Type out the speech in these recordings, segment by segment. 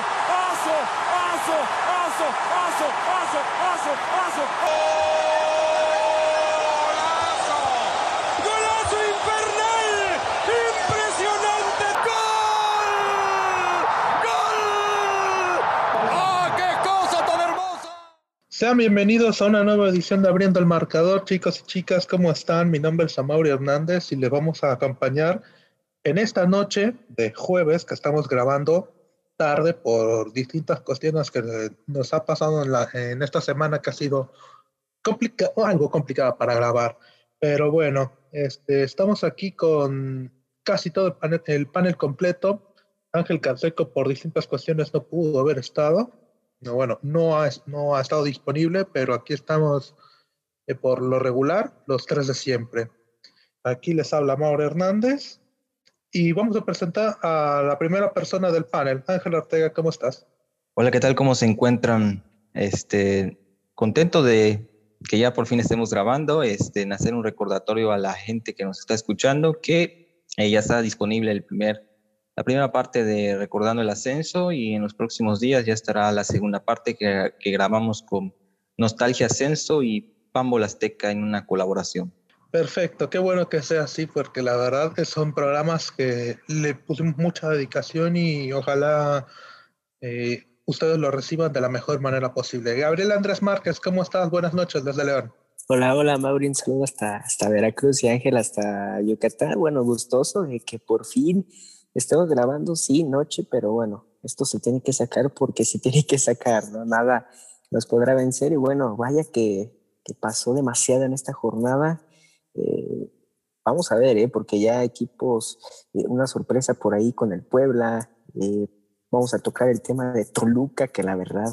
Aso, Aso, Aso, Aso, Aso, Aso, Aso. ¡Golazo! ¡Golazo infernal! ¡Impresionante! ¡Gol! ¡Gol! ¡Ah, qué cosa tan hermosa! Sean bienvenidos a una nueva edición de Abriendo el Marcador, chicos y chicas, ¿cómo están? Mi nombre es Amaury Hernández y les vamos a acompañar en esta noche de jueves que estamos grabando tarde por distintas cuestiones que nos ha pasado en, la, en esta semana que ha sido complica algo complicada para grabar. Pero bueno, este, estamos aquí con casi todo el panel, el panel completo. Ángel Canseco por distintas cuestiones no pudo haber estado. No, bueno, no ha, no ha estado disponible, pero aquí estamos eh, por lo regular, los tres de siempre. Aquí les habla Mauro Hernández y vamos a presentar a la primera persona del panel. Ángel Ortega, ¿cómo estás? Hola, ¿qué tal? ¿Cómo se encuentran? Este, contento de que ya por fin estemos grabando, este, en hacer un recordatorio a la gente que nos está escuchando que eh, ya está disponible el primer, la primera parte de Recordando el Ascenso y en los próximos días ya estará la segunda parte que, que grabamos con Nostalgia Ascenso y Pambo Azteca en una colaboración. Perfecto, qué bueno que sea así, porque la verdad que son programas que le pusimos mucha dedicación y ojalá eh, ustedes lo reciban de la mejor manera posible. Gabriel Andrés Márquez, ¿cómo estás? Buenas noches desde León. Hola, hola, Maureen, saludo hasta, hasta Veracruz y Ángel hasta Yucatán. Bueno, gustoso de que por fin estemos grabando, sí, noche, pero bueno, esto se tiene que sacar porque se tiene que sacar, ¿no? Nada nos podrá vencer y bueno, vaya que pasó demasiado en esta jornada eh, vamos a ver, ¿eh? porque ya equipos, eh, una sorpresa por ahí con el Puebla. Eh, vamos a tocar el tema de Toluca, que la verdad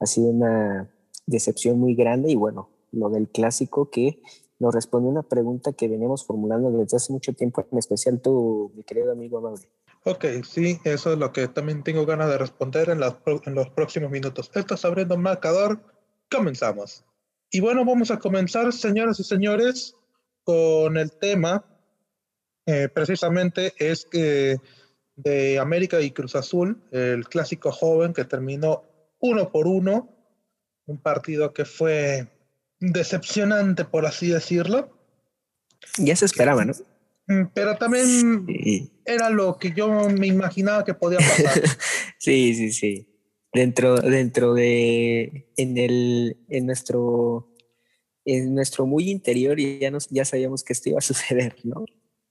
ha sido una decepción muy grande. Y bueno, lo del clásico que nos responde una pregunta que venimos formulando desde hace mucho tiempo, en especial tú, mi querido amigo Mauri. Ok, sí, eso es lo que también tengo ganas de responder en, en los próximos minutos. Esto es abriendo marcador. Comenzamos. Y bueno, vamos a comenzar, señoras y señores, con el tema, eh, precisamente es que de América y Cruz Azul, el clásico joven que terminó uno por uno, un partido que fue decepcionante, por así decirlo. Ya se esperaba, ¿no? Mm, pero también sí. era lo que yo me imaginaba que podía pasar. sí, sí, sí. Dentro, dentro de, en, el, en nuestro en nuestro muy interior y ya, nos, ya sabíamos que esto iba a suceder, ¿no?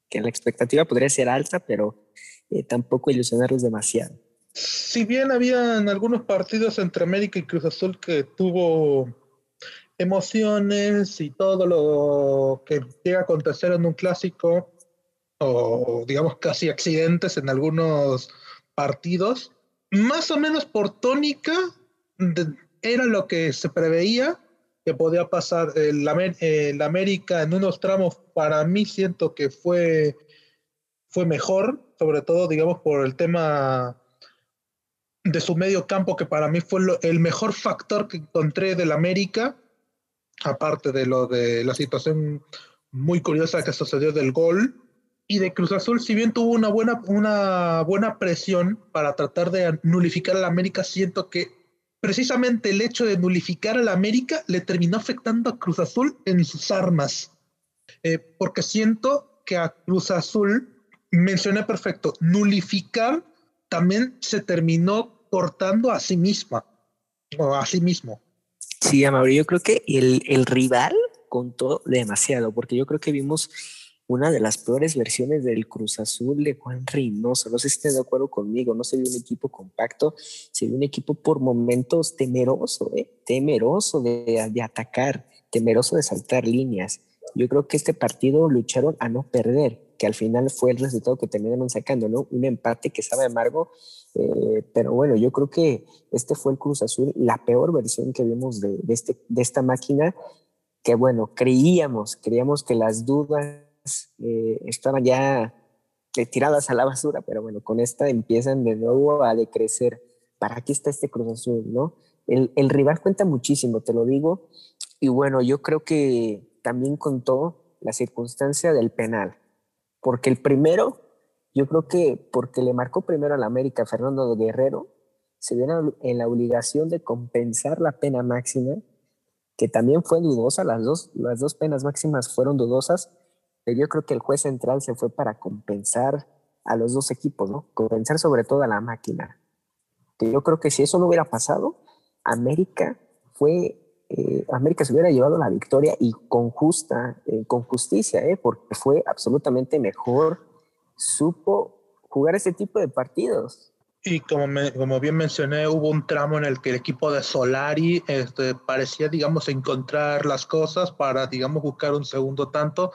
Que la expectativa podría ser alta, pero eh, tampoco ilusionarlos demasiado. Si bien habían algunos partidos entre América y Cruz Azul que tuvo emociones y todo lo que llega a acontecer en un clásico, o digamos casi accidentes en algunos partidos, más o menos por tónica era lo que se preveía que podía pasar el, el, América en unos tramos, para mí siento que fue, fue mejor, sobre todo, digamos, por el tema de su medio campo, que para mí fue lo, el mejor factor que encontré del América, aparte de lo de la situación muy curiosa que sucedió del gol. Y de Cruz Azul, si bien tuvo una buena, una buena presión para tratar de nulificar al América, siento que precisamente el hecho de nulificar a la América le terminó afectando a Cruz Azul en sus armas. Eh, porque siento que a Cruz Azul, mencioné perfecto, nulificar también se terminó cortando a sí misma o a sí mismo. Sí, yo creo que el, el rival contó demasiado, porque yo creo que vimos una de las peores versiones del Cruz Azul de Juan Reynoso. No sé si estén de acuerdo conmigo, no se vio un equipo compacto, se vio un equipo por momentos temeroso, ¿eh? temeroso de, de atacar, temeroso de saltar líneas. Yo creo que este partido lucharon a no perder, que al final fue el resultado que terminaron sacando, ¿no? Un empate que sabe amargo, eh, pero bueno, yo creo que este fue el Cruz Azul, la peor versión que vimos de, de, este, de esta máquina, que bueno, creíamos, creíamos que las dudas eh, estaban ya eh, tiradas a la basura, pero bueno, con esta empiezan de nuevo a decrecer. ¿Para qué está este Cruz Azul, no? El, el rival cuenta muchísimo, te lo digo, y bueno, yo creo que también contó la circunstancia del penal, porque el primero, yo creo que porque le marcó primero a la América Fernando Guerrero, se vieron en la obligación de compensar la pena máxima, que también fue dudosa, las dos, las dos penas máximas fueron dudosas, yo creo que el juez central se fue para compensar a los dos equipos, ¿no? Compensar sobre todo a la máquina. Que yo creo que si eso no hubiera pasado, América fue, eh, América se hubiera llevado la victoria y con justa, eh, con justicia, ¿eh? porque fue absolutamente mejor, supo jugar ese tipo de partidos. Y como, como bien mencioné, hubo un tramo en el que el equipo de Solari este, parecía, digamos, encontrar las cosas para, digamos, buscar un segundo tanto,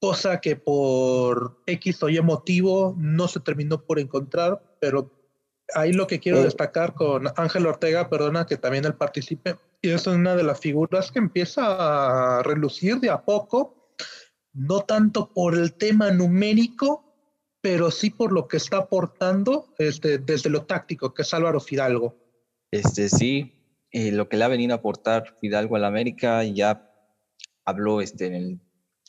cosa que por X o Y motivo no se terminó por encontrar, pero ahí lo que quiero eh. destacar con Ángel Ortega, perdona que también él participe, y es una de las figuras que empieza a relucir de a poco, no tanto por el tema numérico, pero sí por lo que está aportando este, desde lo táctico, que es Álvaro Fidalgo. Este sí, eh, lo que le ha venido a aportar Fidalgo a la América, ya habló este, en el,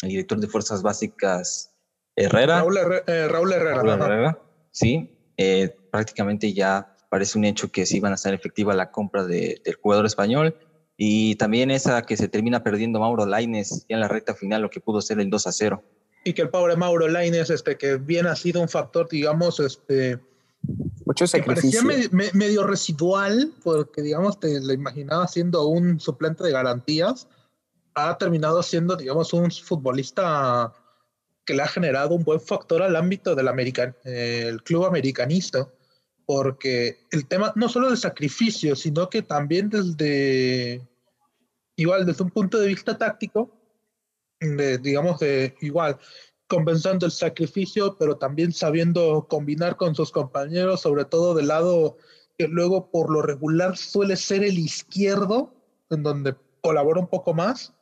director de Fuerzas Básicas Herrera. Raúl, eh, Herrera. Herrera. Sí, eh, prácticamente ya parece un hecho que sí van a ser efectiva la compra de, del jugador español y también esa que se termina perdiendo Mauro Laines ya en la recta final, lo que pudo ser el 2 a 0 y que el pobre Mauro Laines, este, que bien ha sido un factor, digamos, este, mucho sacrificio. parecía medio residual, porque, digamos, te lo imaginaba siendo un suplente de garantías, ha terminado siendo, digamos, un futbolista que le ha generado un buen factor al ámbito del american, el club americanista, porque el tema no solo del sacrificio, sino que también desde, igual desde un punto de vista táctico, de, digamos, de igual, compensando el sacrificio, pero también sabiendo combinar con sus compañeros, sobre todo del lado que luego por lo regular suele ser el izquierdo, en donde colabora un poco más,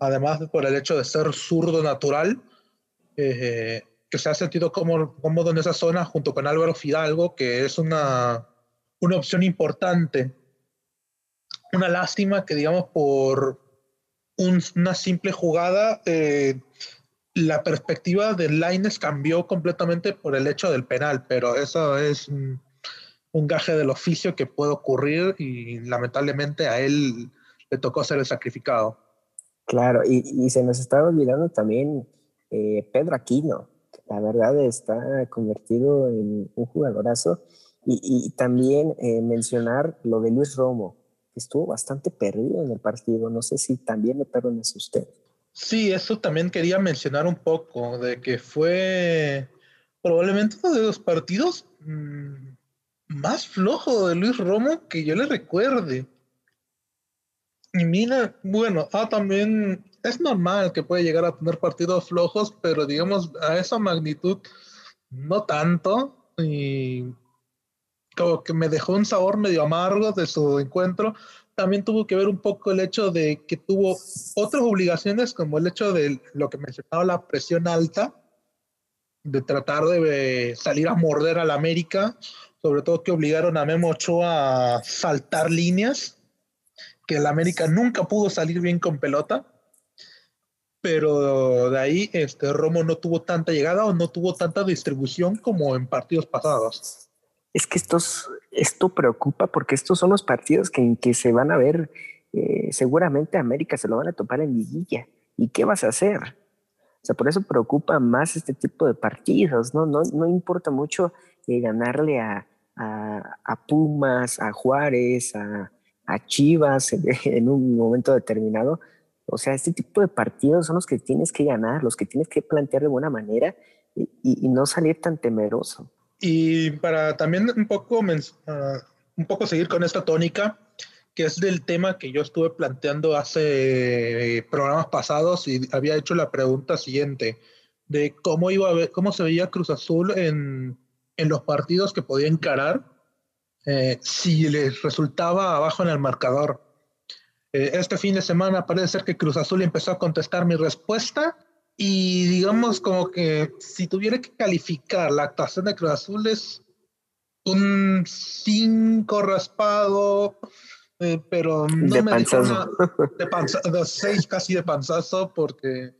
además por el hecho de ser zurdo natural, eh, que se ha sentido cómodo en esa zona junto con Álvaro Fidalgo, que es una, una opción importante. Una lástima que, digamos, por, una simple jugada, eh, la perspectiva de Lines cambió completamente por el hecho del penal, pero eso es un, gaje del oficio que puede ocurrir y lamentablemente a él le tocó ser el sacrificado. Claro, y, se nos estaba olvidando también eh, Pedro Aquino, que la verdad está convertido en un jugadorazo, y, también eh, mencionar lo de Luis Romo, estuvo bastante perdido en el partido. No sé si también lo eso usted. Sí, eso también quería mencionar un poco, de que fue probablemente uno de los partidos mm, más flojo de Luis Romo que yo le recuerde. Y mira, bueno, ah, también es normal que puede llegar a tener partidos flojos, pero digamos a esa magnitud no tanto. Y como que me dejó un sabor medio amargo de su encuentro. También tuvo que ver un poco el hecho de que tuvo otras obligaciones, como el hecho de lo que mencionaba, la presión alta, de tratar de salir a morder a la América, sobre todo que obligaron a Memo Ochoa a saltar líneas, que la América nunca pudo salir bien con pelota, pero de ahí este Romo no tuvo tanta llegada o no tuvo tanta distribución como en partidos pasados es que estos, esto preocupa porque estos son los partidos que, que se van a ver, eh, seguramente América se lo van a topar en liguilla. ¿Y qué vas a hacer? O sea, por eso preocupa más este tipo de partidos, ¿no? No, no importa mucho eh, ganarle a, a, Pumas, a Juárez, a, a Chivas en, un momento determinado. O sea, este tipo de partidos son los que tienes que ganar, los que tienes que plantear de buena manera y, y no salir tan temeroso. Y para también un poco, uh, un poco seguir con esta tónica, que es del tema que yo estuve planteando hace programas pasados y había hecho la pregunta siguiente de cómo iba a ver, cómo se veía Cruz Azul en, en los partidos que podía encarar eh, si les resultaba abajo en el marcador. Eh, este fin de semana parece ser que Cruz Azul empezó a contestar mi respuesta y digamos como que si tuviera que calificar la actuación de Cruz Azul es un 5 raspado, eh, pero no de me panzazo. de, panzazo, de 6 casi de panzazo porque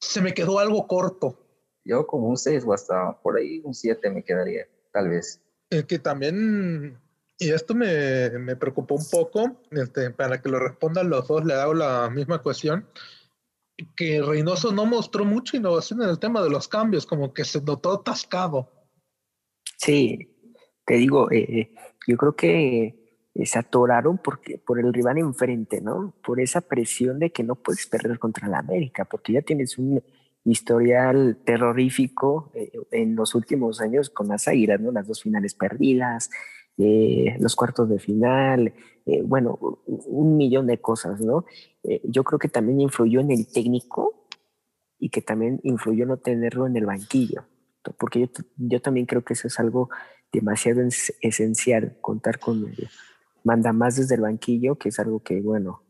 se me quedó algo corto. Yo como un 6 o hasta por ahí un 7 me quedaría, tal vez. Que también Y esto me, me preocupó un poco, este, para que lo respondan los dos, le hago la misma cuestión, que Reynoso no mostró mucha innovación en el tema de los cambios, como que se notó atascado. Sí, te digo, eh, eh, yo creo que se atoraron porque, por el rival enfrente, ¿no? Por esa presión de que no puedes perder contra la América, porque ya tienes un historial terrorífico eh, en los últimos años con las Águilas, ¿no? Las dos finales perdidas, eh, los cuartos de final, eh, bueno, un millón de cosas, ¿no? yo creo que también influyó en el técnico y que también influyó no tenerlo en el banquillo, porque yo, yo también creo que eso es algo demasiado esencial, contar con él manda más desde el banquillo, que es algo que, bueno,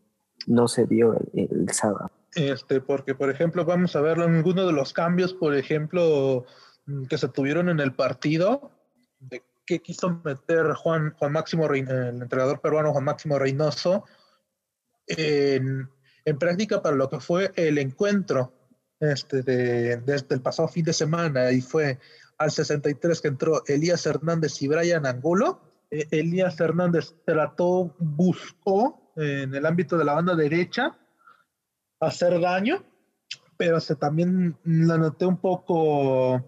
no se vio el, sábado. Este, porque, por ejemplo, vamos a ver ninguno de los cambios, por ejemplo, mm, que se tuvieron en el partido, de qué quiso meter Juan, Juan Máximo, el entrenador peruano Juan Máximo Reynoso, en, en práctica para lo que fue el encuentro este, de, desde el pasado fin de semana, y fue al 63 que entró Elías Hernández y Brian Angulo, eh, Elías Hernández trató, buscó en el ámbito de la banda derecha hacer daño, pero se también la noté un poco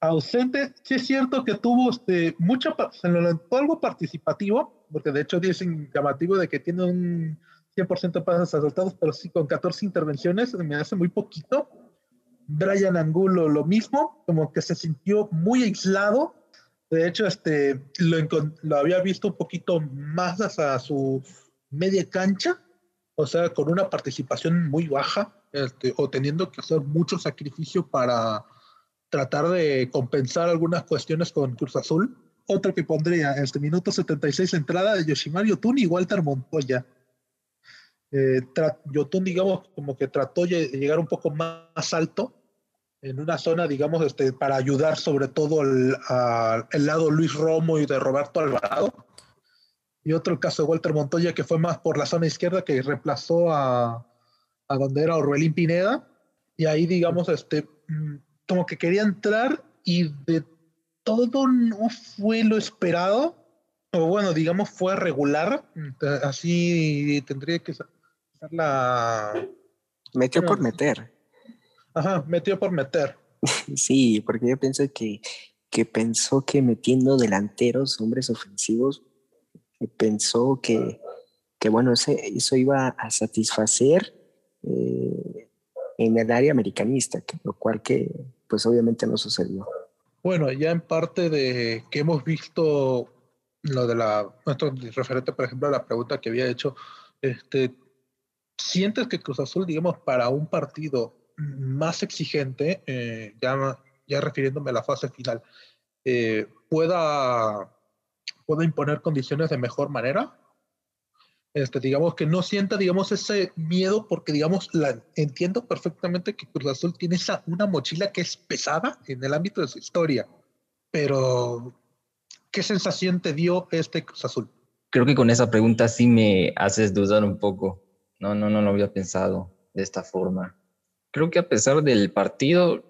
ausente. Sí es cierto que tuvo este, mucha, se lo notó algo participativo, porque de hecho dicen llamativo de que tiene un 100% de pases resultados, pero sí con 14 intervenciones me hace muy poquito. Brian Angulo lo mismo, como que se sintió muy aislado de hecho, este, lo, lo había visto un poquito más hasta su media cancha, o sea, con una participación muy baja, este, o teniendo que hacer mucho sacrificio para tratar de compensar algunas cuestiones con Cruz Azul. Otro que pondría, este minuto 76, entrada de Yoshimar Yotun y Walter Montoya. Eh, Yotun, digamos, como que trató de llegar un poco más alto en una zona, digamos, este, para ayudar sobre todo al, lado Luis Romo y de Roberto Alvarado. Y otro caso de Walter Montoya, que fue más por la zona izquierda, que reemplazó a, a donde era Orbelín Pineda. Y ahí, digamos, este, mm, como que quería entrar y de todo no fue lo esperado. O bueno, digamos, fue regular. Así tendría que ser la... Metió por meter. Ajá, metió por meter. sí, porque yo pienso que, que pensó que metiendo delanteros, hombres ofensivos, pensó que, que bueno, eso iba a satisfacer eh, en el área americanista, lo cual que pues obviamente no sucedió. Bueno, ya en parte de que hemos visto lo de la, nuestro referente, por ejemplo, a la pregunta que había hecho, este, ¿sientes que Cruz Azul, digamos, para un partido más exigente, eh, ya, ya refiriéndome a la fase final, eh, pueda, pueda imponer condiciones de mejor manera. Este, digamos que no sienta, digamos, ese miedo, porque, digamos, la, entiendo perfectamente que Cruz Azul tiene esa, una mochila que es pesada en el ámbito de su historia, pero ¿qué sensación te dio este Cruz Azul? Creo que con esa pregunta sí me haces dudar un poco. No, no, no lo había pensado de esta forma creo que a pesar del partido,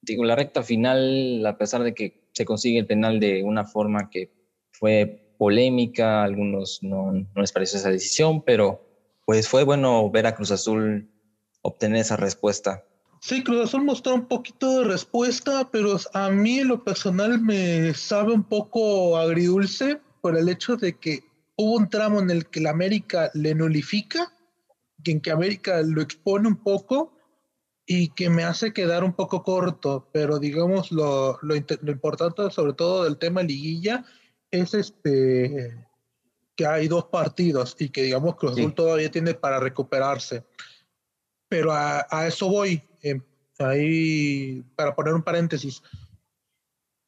digo, la recta final, a pesar de que se consigue el penal de una forma que fue polémica, a algunos no, no les pareció esa decisión, pero pues fue bueno ver a Cruz Azul obtener esa respuesta. Sí, Cruz Azul mostró un poquito de respuesta, pero a mí en lo personal me sabe un poco agridulce por el hecho de que hubo un tramo en el que la América le nulifica, en que América lo expone un poco y que me hace quedar un poco corto, pero digamos lo, lo, importante sobre todo del tema liguilla es este que hay dos partidos y que digamos que Azul todavía tiene para recuperarse. Pero a, a eso voy, em, ahí para poner un paréntesis,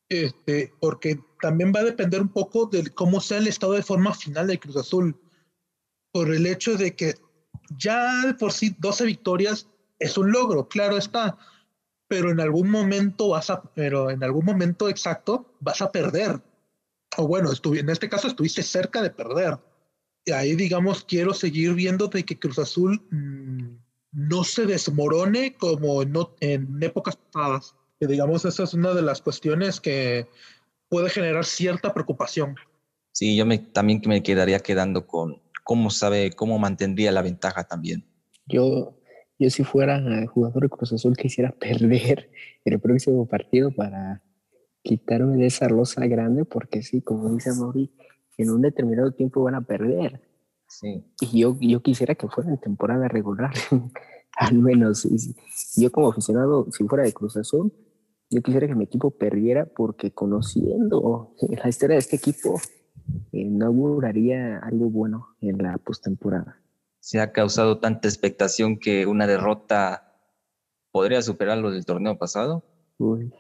este, porque también va a depender un poco de cómo sea el estado de forma final de Cruz Azul, por el hecho de que ya por sí 12 victorias es un logro, claro está, pero en algún momento vas a, pero en algún momento exacto vas a perder. O bueno, en este caso estuviste cerca de perder. Y ahí, digamos, quiero seguir viendo de que Cruz Azul mm, no se desmorone como no, en épocas pasadas. Que digamos, esa es una de las cuestiones que puede generar cierta preocupación. Sí, yo me, también me quedaría quedando con cómo sabe, cómo mantendría la ventaja también. Yo, yo si fuera jugador de Cruz Azul quisiera perder el próximo partido para quitarme de esa losa grande, porque sí, como dice Mauri, en un determinado tiempo van a perder. Sí. Y yo, yo quisiera que fuera en temporada regular, al menos. Yo como aficionado, si fuera de Cruz Azul, yo quisiera que mi equipo perdiera porque conociendo la historia de este equipo, eh, no auguraría algo bueno en la postemporada. Se ha causado tanta expectación que una derrota podría superar lo del torneo pasado. Uy,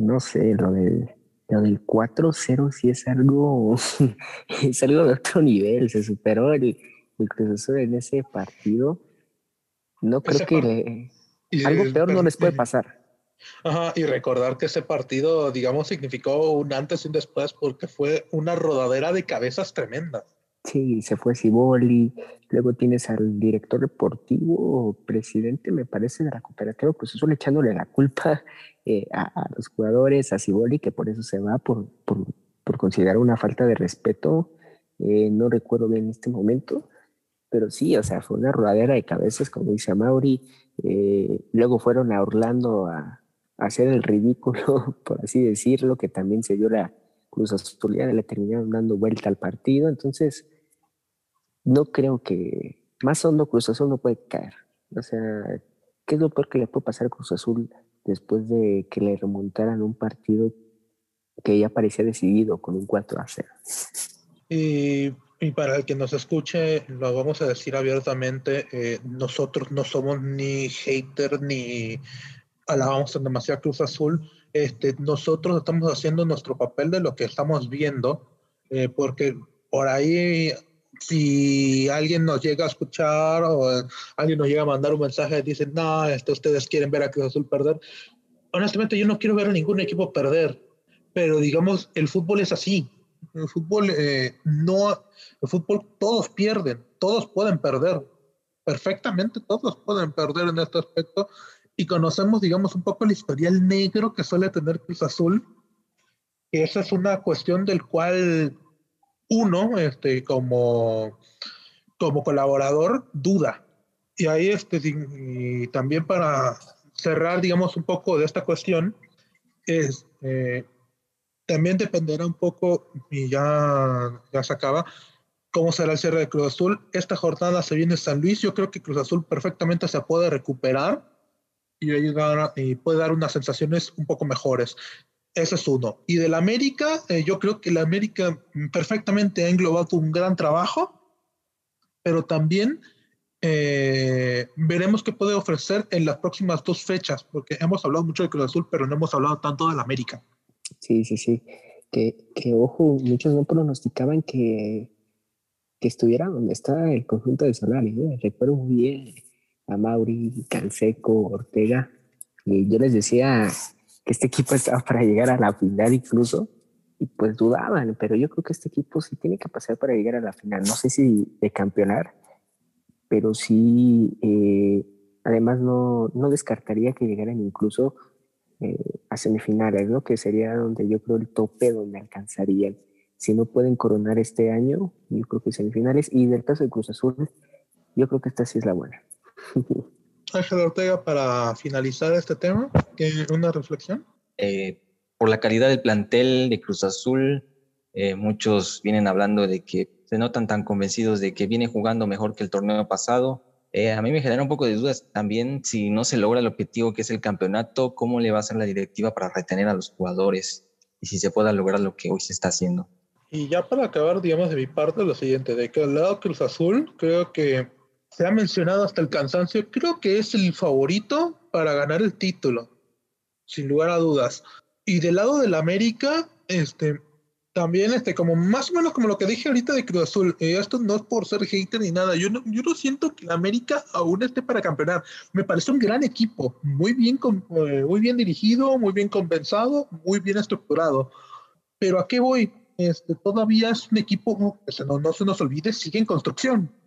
no sé, lo, de, lo del 4-0 sí es algo, es algo de otro nivel. Se superó el, el Cruz en ese partido. No creo que algo peor no les puede pasar. Ajá, y recordar que ese partido, digamos, significó un antes y un después porque fue una rodadera de cabezas tremenda. Sí, se fue Ciboli, luego tienes al director deportivo, presidente, me parece, de la cooperativa, pues eso le echándole la culpa eh, a, los jugadores, a Ciboli, que por eso se va, por, por, considerar una falta de respeto. Eh, no recuerdo bien en este momento, pero sí, o sea, fue una rodadera de cabezas, como dice Mauri. Eh, luego fueron a Orlando a, hacer el ridículo, por así decirlo, que también se dio la Cruz Azuliana, le terminaron dando vuelta al partido. Entonces, no creo que más hondo Cruz Azul no puede caer. O sea, ¿qué es lo peor que le puede pasar a Cruz Azul después de que le remontaran un partido que ya parecía decidido con un 4 a 0? Y, para el que nos escuche, lo vamos a decir abiertamente, eh, nosotros no somos ni hater ni alabamos en demasiado Cruz Azul, este, nosotros estamos haciendo nuestro papel de lo que estamos viendo, eh, porque por ahí si alguien nos llega a escuchar o alguien nos llega a mandar un mensaje y dice, no, este, ustedes quieren ver a Cruz Azul perder, honestamente yo no quiero ver a ningún equipo perder, pero digamos, el fútbol es así. El fútbol eh, no, el fútbol todos pierden, todos pueden perder, perfectamente todos pueden perder en este aspecto y conocemos, digamos, un poco el historial negro que suele tener Cruz Azul. Y esa es una cuestión del cual uno, este, como, como colaborador, duda. Y ahí, este, también para cerrar, digamos, un poco de esta cuestión, es, eh, también dependerá un poco, y ya, ya se acaba, cómo será el cierre de Cruz Azul. Esta jornada se viene San Luis, yo creo que Cruz Azul perfectamente se puede recuperar y, ayudar, y puede dar unas sensaciones un poco mejores. Ese es uno. Y del América, eh, yo creo que la América perfectamente ha englobado un gran trabajo, pero también eh, veremos qué puede ofrecer en las próximas dos fechas, porque hemos hablado mucho de Cruz Azul, pero no hemos hablado tanto del América. Sí, sí, sí. Que, que ojo, muchos no pronosticaban que, que estuviera donde está el conjunto de Solari. ¿eh? Recuerdo muy bien a Mauri, Canseco, Ortega. Y yo les decía que este equipo estaba para llegar a la final incluso, y pues dudaban, pero yo creo que este equipo sí tiene pasar para llegar a la final. No sé si de campeonar, pero sí, eh, además no, no, descartaría que llegaran incluso eh, a semifinales, ¿no? Que sería donde yo creo el tope donde alcanzarían. Si no pueden coronar este año, yo creo que semifinales. Y del caso de Cruz Azul, yo creo que esta sí es la buena. Ángel Ortega, para finalizar este tema, ¿una reflexión? Eh, por la calidad del plantel de Cruz Azul, eh, muchos vienen hablando de que se notan tan convencidos de que viene jugando mejor que el torneo pasado. Eh, a mí me genera un poco de dudas también si no se logra el objetivo que es el campeonato, cómo le va a hacer la directiva para retener a los jugadores y si se pueda lograr lo que hoy se está haciendo. Y ya para acabar, digamos, de mi parte, lo siguiente, de que al lado Cruz Azul, creo que se ha mencionado hasta el cansancio, creo que es el favorito para ganar el título, sin lugar a dudas. Y del lado del América, este, también, este, como más o menos como lo que dije ahorita de Cruz Azul, eh, esto no es por ser hater ni nada, yo no, yo no siento que el América aún esté para campeonar. Me parece un gran equipo, muy bien, eh, muy bien dirigido, muy bien compensado, muy bien estructurado. Pero ¿a qué voy? Este, todavía es un equipo, no, no se nos olvide, sigue en construcción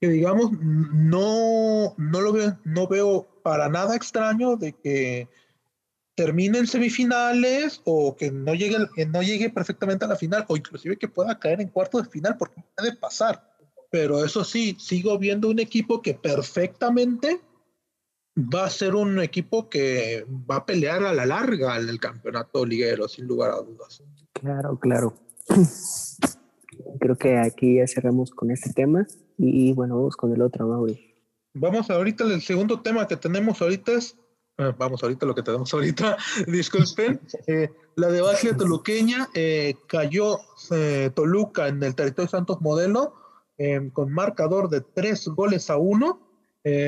que digamos, no, no lo veo, no veo para nada extraño de que termine en semifinales o que no llegue, que no llegue perfectamente a la final o inclusive que pueda caer en cuarto de final porque puede pasar. Pero eso sí, sigo viendo un equipo que perfectamente va a ser un equipo que va a pelear a la larga en el campeonato liguero, sin lugar a dudas. Claro, claro. Creo que aquí ya cerramos con este tema y bueno, vamos con el otro, Mauri. Vamos ahorita, el segundo tema que tenemos ahorita es Ah, vamos ahorita lo que tenemos ahorita, disculpen, eh, la debacle toluqueña eh, cayó eh, Toluca en el territorio Santos Modelo em, con marcador de tres goles a uno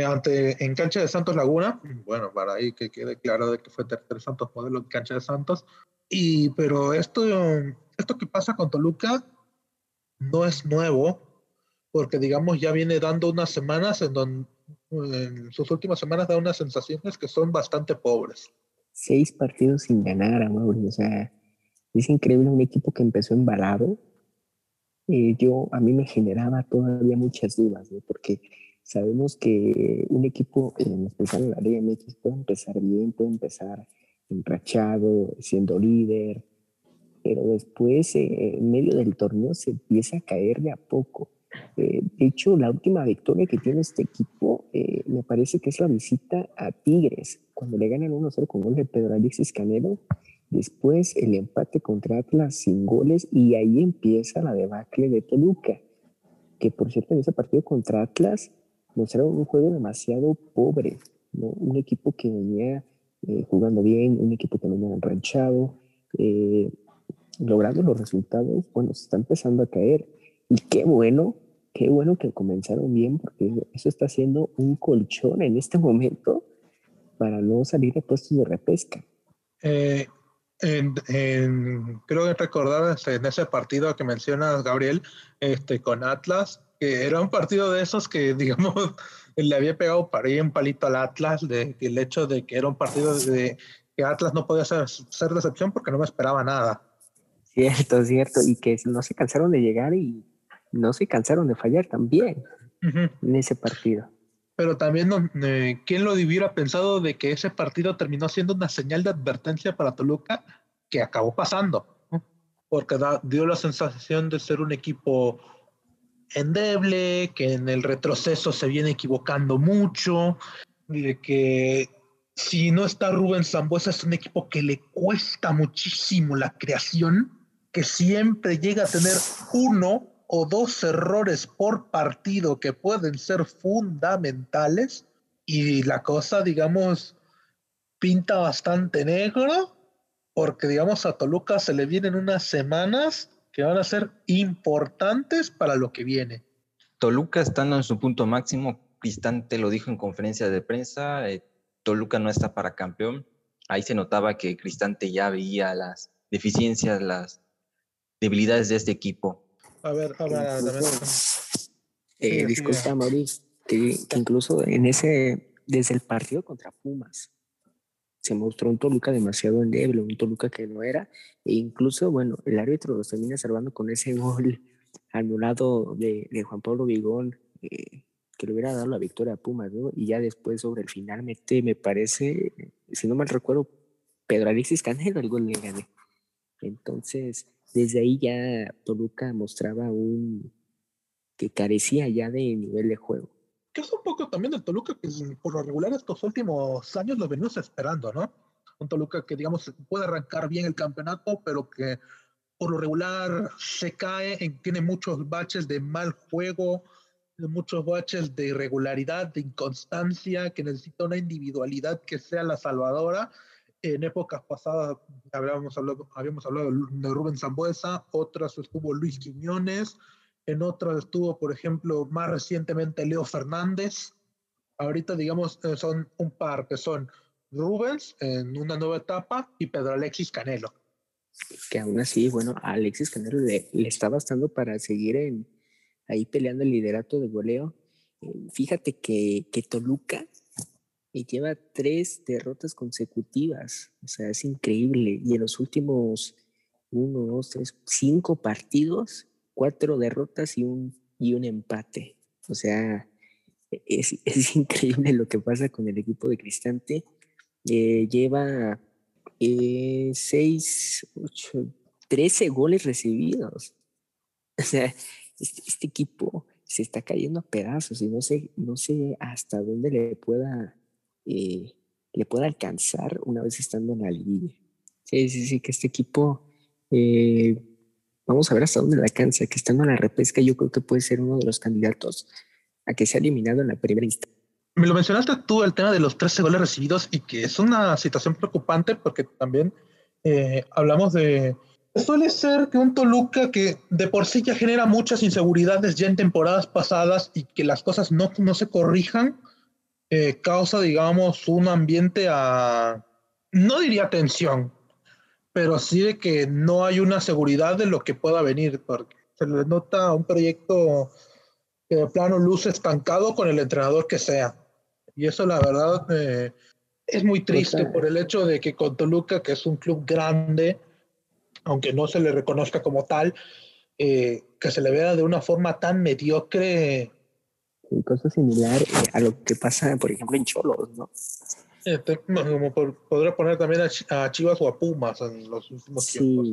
ante, en cancha de Santos Laguna, bueno, para ahí que quede claro de que fue territorio Santos Modelo en cancha de Santos, y pero esto, esto que pasa con Toluca no es nuevo, porque digamos ya viene dando unas semanas en donde en sus últimas semanas da unas sensaciones que son bastante pobres. Seis partidos sin ganar, Mauri. O sea, es increíble un equipo que empezó embalado. Eh, yo, a mí me generaba todavía muchas dudas, ¿no? porque sabemos que un equipo, en especial en la Liga MX, puede empezar bien, puede empezar enrachado, siendo líder, pero después, eh, en medio del torneo, se empieza a caer de a poco. Eh, de hecho, la última victoria que tiene este equipo eh, me parece que es la visita a Tigres, cuando le ganan 1-0 con gol de Pedro Alexis Canelo. Después el empate contra Atlas sin goles y ahí empieza la debacle de Toluca, que por cierto en ese partido contra Atlas mostraron un juego demasiado pobre, ¿no? un equipo que venía eh, jugando bien, un equipo que venía enranchado, logrando los resultados, bueno, se está empezando a caer y qué bueno, qué bueno que comenzaron bien, porque eso está haciendo un colchón en este momento para no salir de puestos de repesca. Eh, en, creo que recordar en ese partido que mencionas, Gabriel, este, con Atlas, que era un partido de esos que, digamos, le había pegado para un palito al Atlas, de, el hecho de que era un partido de que Atlas no podía ser, ser decepción porque no me esperaba nada. Cierto, cierto, y que no se cansaron de llegar y no se cansaron de fallar también en ese partido. Pero también, eh, ¿quién lo hubiera pensado de que ese partido terminó siendo una señal de advertencia para Toluca que acabó pasando? Porque dio la sensación de ser un equipo endeble, que en el retroceso se viene equivocando mucho, y de que si no está Rubén Zambuesa es un equipo que le cuesta muchísimo la creación, que siempre llega a tener uno o dos errores por partido que pueden ser fundamentales y la cosa, digamos, pinta bastante negro porque, digamos, a Toluca se le vienen unas semanas que van a ser importantes para lo que viene. Toluca estando en su punto máximo, Cristante lo dijo en conferencia de prensa, eh, Toluca no está para campeón. Ahí se notaba que Cristante ya veía las deficiencias, las debilidades de este equipo. A ver, a ver, a ver. Eh, disculpa, Maurice, que, incluso en ese, desde el partido contra Pumas, se mostró un Toluca demasiado endeble, un Toluca que no era, e incluso, bueno, el árbitro lo termina salvando con ese gol anulado de, de Juan Pablo Vigón, eh, que le hubiera dado la victoria a Pumas, ¿no? Y ya después, sobre el final, mete, me parece, si no mal recuerdo, Pedro Alexis Canelo el gol le gané. Entonces, desde ahí ya Toluca mostraba un que carecía ya de nivel de juego. Que es un poco también del Toluca que por lo regular estos últimos años lo venimos esperando, ¿no? Un Toluca que digamos puede arrancar bien el campeonato, pero que por lo regular se cae, tiene muchos baches de mal juego, muchos baches de irregularidad, de inconstancia, que necesita una individualidad que sea la salvadora en épocas pasadas hablado, habíamos hablado de Rubén Zambuesa, otras estuvo Luis Quiñones, en otras estuvo, por ejemplo, más recientemente Leo Fernández. Ahorita, digamos, eh, son un par que son Rubens en una nueva etapa y Pedro Alexis Canelo. Que aún así, bueno, a Alexis Canelo le, le está bastando para seguir en, ahí peleando el liderato de goleo. Eh, fíjate que, que Toluca y lleva tres derrotas consecutivas. O sea, es increíble. Y en los últimos uno, dos, tres, cinco partidos, cuatro derrotas y un, y un empate. O sea, es, es increíble lo que pasa con el equipo de Cristante. Eh, lleva eh, 6, 8, 13 goles recibidos. O sea, este, este, equipo se está cayendo a pedazos y no sé, no sé hasta dónde le pueda, eh, le pueda alcanzar una vez estando en la liguilla. Sí, sí, sí, que este equipo, eh, vamos a ver hasta dónde le alcanza, que estando en la repesca yo creo que puede ser uno de los candidatos a que sea eliminado en la primera instancia. Me lo mencionaste tú, el tema de los 13 goles recibidos y que es una situación preocupante porque también eh, hablamos de... Suele ser que un Toluca que de por sí ya genera muchas inseguridades ya en temporadas pasadas y que las cosas no, no se corrijan, eh, causa, digamos, un ambiente a, no diría tensión, pero sí de que no hay una seguridad de lo que pueda venir, porque se le nota un proyecto que de plano luce estancado con el entrenador que sea. Y eso la verdad eh, es muy triste por el hecho de que con Toluca, que es un club grande, aunque no se le reconozca como tal, eh, que se le vea de una forma tan mediocre. Cosa similar eh, a lo que pasa, por ejemplo, en Cholos, ¿no? Este, como podría poner también a, Chivas o a Pumas en los últimos sí, tiempos.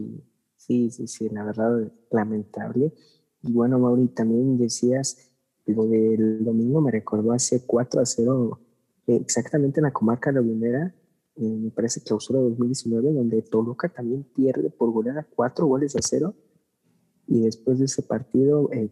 Sí, sí, sí, la verdad, lamentable. Y bueno, Mauri, también decías lo del domingo me recordó hace 4 a 0, exactamente en la comarca lagunera, eh, me parece clausura 2019, donde Toluca también pierde por goleada 4 goles a 0. Y después de ese partido, eh,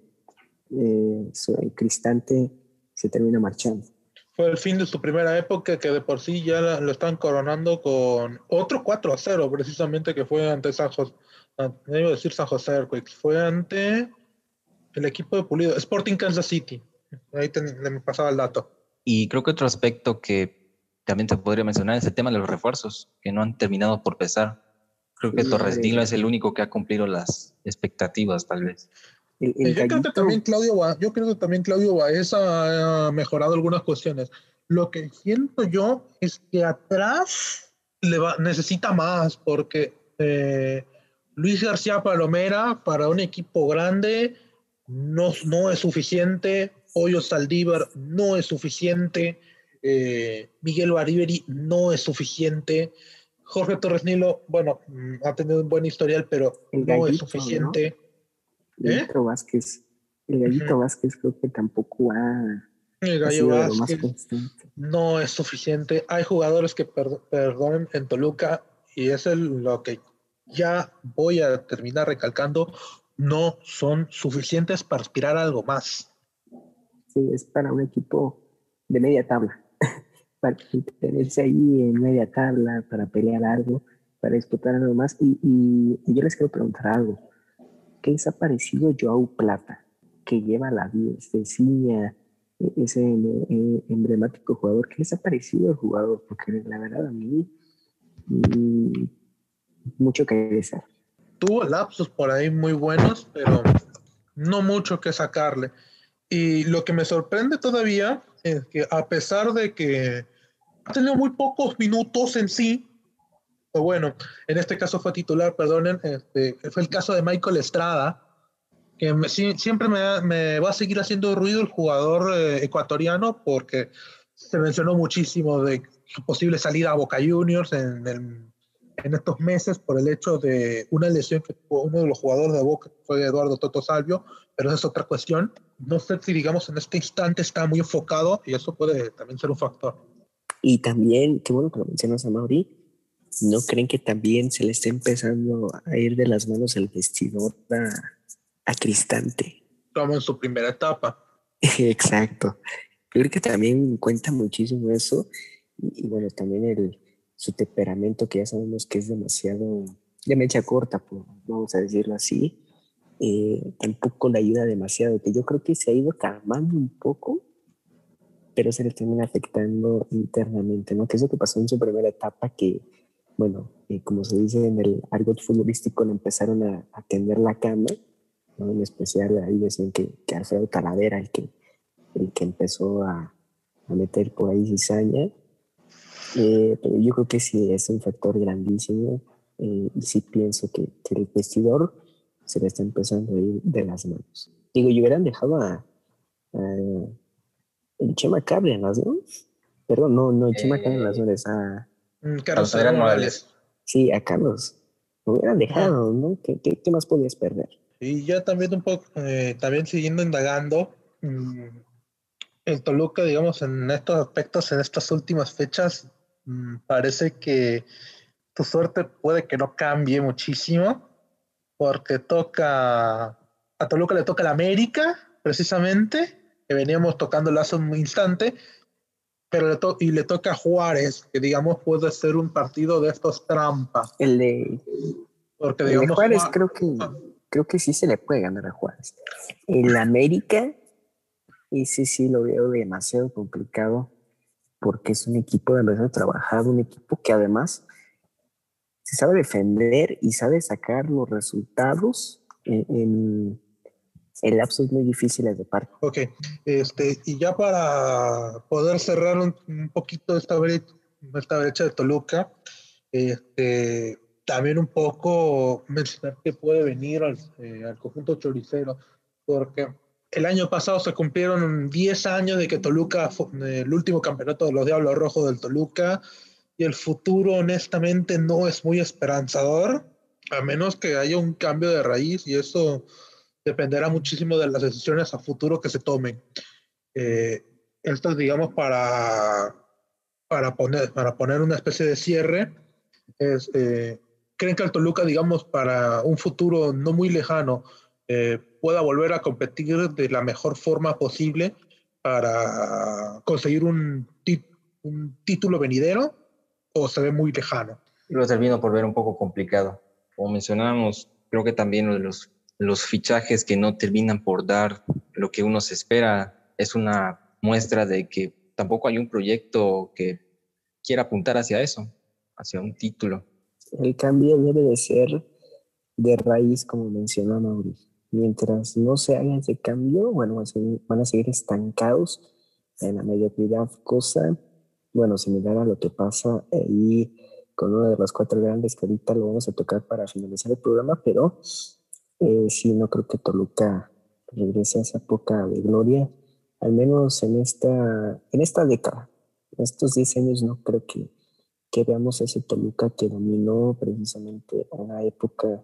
eh, el Cristante se termina marchando. Fue el fin de su primera época que de por sí ya lo están coronando con otro 4 a 0, precisamente que fue ante San José, no iba a decir San José fue ante el equipo de Pulido, Sporting Kansas City. Ahí me pasaba el dato. Y creo que otro aspecto que también te podría mencionar es el tema de los refuerzos, que no han terminado por pesar. Creo que Torres Nilo es el único que ha cumplido las expectativas, tal vez. Yo, creo que también Claudio, yo creo que también Claudio Baez ha mejorado algunas cuestiones. Lo que siento yo es que atrás le va, necesita más, porque eh, Luis García Palomera, para un equipo grande, no, no es suficiente, Hoyo Saldívar no es suficiente, eh, Miguel Bariberi no es suficiente, Jorge Torres Nilo, bueno, mm, ha tenido un buen historial, pero no es suficiente. El ¿Eh? Vázquez, el Gallito Vázquez creo que tampoco ha... El Gallo Vázquez no es suficiente. Hay jugadores que perdonen en Toluca y es lo que ya voy a terminar recalcando no son suficientes para aspirar a algo más. Sí, es para un equipo de media tabla, para tenerse ahí en media tabla, para pelear algo, para disputar algo más. Y, yo les quiero preguntar algo. ¿Qué les ha parecido Joao Plata, que lleva la 10, ciña, ese eh, emblemático jugador? ¿Qué les ha parecido el jugador? Porque la verdad a mí, mm, mucho que desear tuvo lapsos por ahí muy buenos, pero no mucho que sacarle. Y lo que me sorprende todavía es que a pesar de que ha tenido muy pocos minutos en sí, bueno, en este caso fue titular, perdonen, este, fue el caso de Michael Estrada, que siempre me, va a seguir haciendo ruido el jugador eh, ecuatoriano porque se mencionó muchísimo de su posible salida a Boca Juniors en el en estos meses por el hecho de una lesión que tuvo uno de los jugadores de Boca, fue Eduardo Toto Salvio, pero esa es otra cuestión. No sé si, digamos, en este instante está muy enfocado y eso puede también ser un factor. Y también, qué bueno que lo mencionas a Mauri, ¿no creen que también se le está empezando a ir de las manos el vestidor a, Cristante? Como en su primera etapa. Exacto. Creo que también cuenta muchísimo eso y bueno, también el, su temperamento, que ya sabemos que es demasiado de mecha corta, pues, vamos a decirlo así, eh, tampoco le ayuda demasiado, que yo creo que se ha ido calmando un poco, pero se le termina afectando internamente, ¿no? Que es lo que pasó en su primera etapa, que, bueno, eh, como se dice en el argot futbolístico, le empezaron a, a tender la cama, ¿no? En especial ahí decían que, que Alfredo Talavera, el que, el que empezó a, a meter por ahí cizaña, eh, pero yo creo que sí es un factor grandísimo eh, y sí pienso que, que, el vestidor se le está empezando a ir de las manos. Digo, yo hubieran dejado a, el Chema Cárdenas, ¿no? Perdón, no, no, el Chema Cárdenas, no es a... Mm, Carlos Adrián Morales. Sí, a Carlos. Lo hubieran dejado, ¿no? ¿Qué, qué, qué más podías perder? Y ya también un poco, eh, también siguiendo indagando, mm, el Toluca, digamos, en estos aspectos, en estas últimas fechas, mm, parece que tu suerte puede que no cambie muchísimo, porque toca, a Toluca le toca la América, precisamente, que veníamos tocando hace un instante, pero le to- y le toca a Juárez, que digamos puede ser un partido de estos trampas, El de, porque el de digamos Juárez Juá- creo que creo que sí se le puede ganar a Juárez. El América, y sí, sí lo veo demasiado complicado porque es un equipo demasiado trabajado, un equipo que además se sabe defender y sabe sacar los resultados en, en, en lapsos muy difíciles de parte. Ok, este, y ya para poder cerrar un, un poquito esta brecha, esta brecha de Toluca, este, también un poco mencionar que puede venir al, eh, al conjunto choricero, porque el año pasado se cumplieron 10 años de que Toluca, el último campeonato de los Diablos Rojos del Toluca, y el futuro honestamente no es muy esperanzador, a menos que haya un cambio de raíz, y eso dependerá muchísimo de las decisiones a futuro que se tomen. Eh, esto es, digamos, para, para, poner, para poner una especie de cierre. Es, eh, ¿Creen que el Toluca, digamos, para un futuro no muy lejano, eh, pueda volver a competir de la mejor forma posible para conseguir un, un título venidero o se ve muy lejano? Lo termino por ver un poco complicado. Como mencionábamos, creo que también los los fichajes que no terminan por dar lo que uno se espera es una muestra de que tampoco hay un proyecto que quiera apuntar hacia eso, hacia un título. El cambio debe de ser de raíz, como mencionó Mauricio. Mientras no se haga ese cambio, bueno, van a seguir estancados en la mediocridad, cosa, bueno, similar a lo que pasa ahí con uno de los cuatro grandes que ahorita lo vamos a tocar para finalizar el programa, pero eh, sí, no creo que Toluca regrese a esa época de gloria, al menos en esta, en esta década. Estos 10 años no creo que, veamos ese Toluca que dominó precisamente una época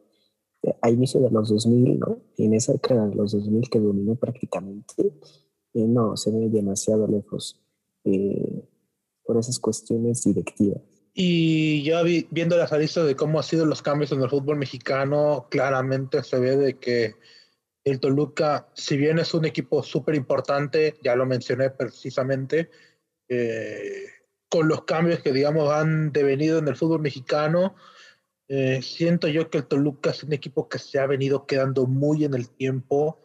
a inicio de los 2000, ¿no? En esa década de los 2000 que dominó prácticamente, eh, no, se ve demasiado lejos eh, por esas cuestiones directivas. Y ya vi, viendo las aristas de cómo han sido los cambios en el fútbol mexicano, claramente se ve de que el Toluca, si bien es un equipo súper importante, ya lo mencioné precisamente, eh, con los cambios que, digamos, han devenido en el fútbol mexicano, eh, siento yo que el Toluca es un equipo que se ha venido quedando muy en el tiempo.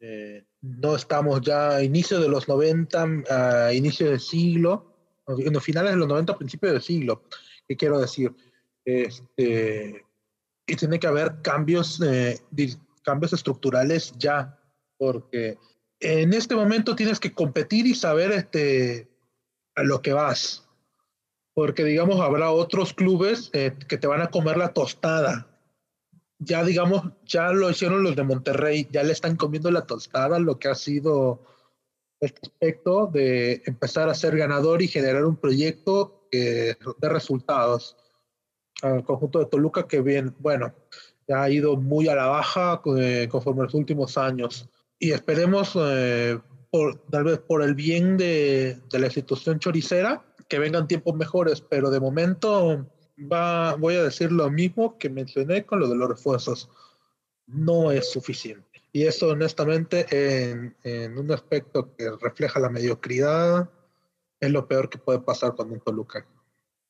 Eh, no estamos ya a inicio de los 90, a inicio del siglo, en los finales de los 90, principios del siglo, ¿qué quiero decir? Este, y tiene que haber cambios, eh, cambios estructurales ya, porque en este momento tienes que competir y saber este, a lo que vas, porque digamos habrá otros clubes eh, que te van a comer la tostada. Ya digamos, ya lo hicieron los de Monterrey, ya le están comiendo la tostada lo que ha sido este aspecto de empezar a ser ganador y generar un proyecto eh, de resultados. Al conjunto de Toluca que bien, bueno, ya ha ido muy a la baja eh, conforme los últimos años. Y esperemos, eh, por, tal vez por el bien de, de, la institución choricera, que vengan tiempos mejores, pero de momento va, voy a decir lo mismo que mencioné con lo de los refuerzos. No es suficiente. Y eso honestamente en, en, un aspecto que refleja la mediocridad es lo peor que puede pasar con un Toluca,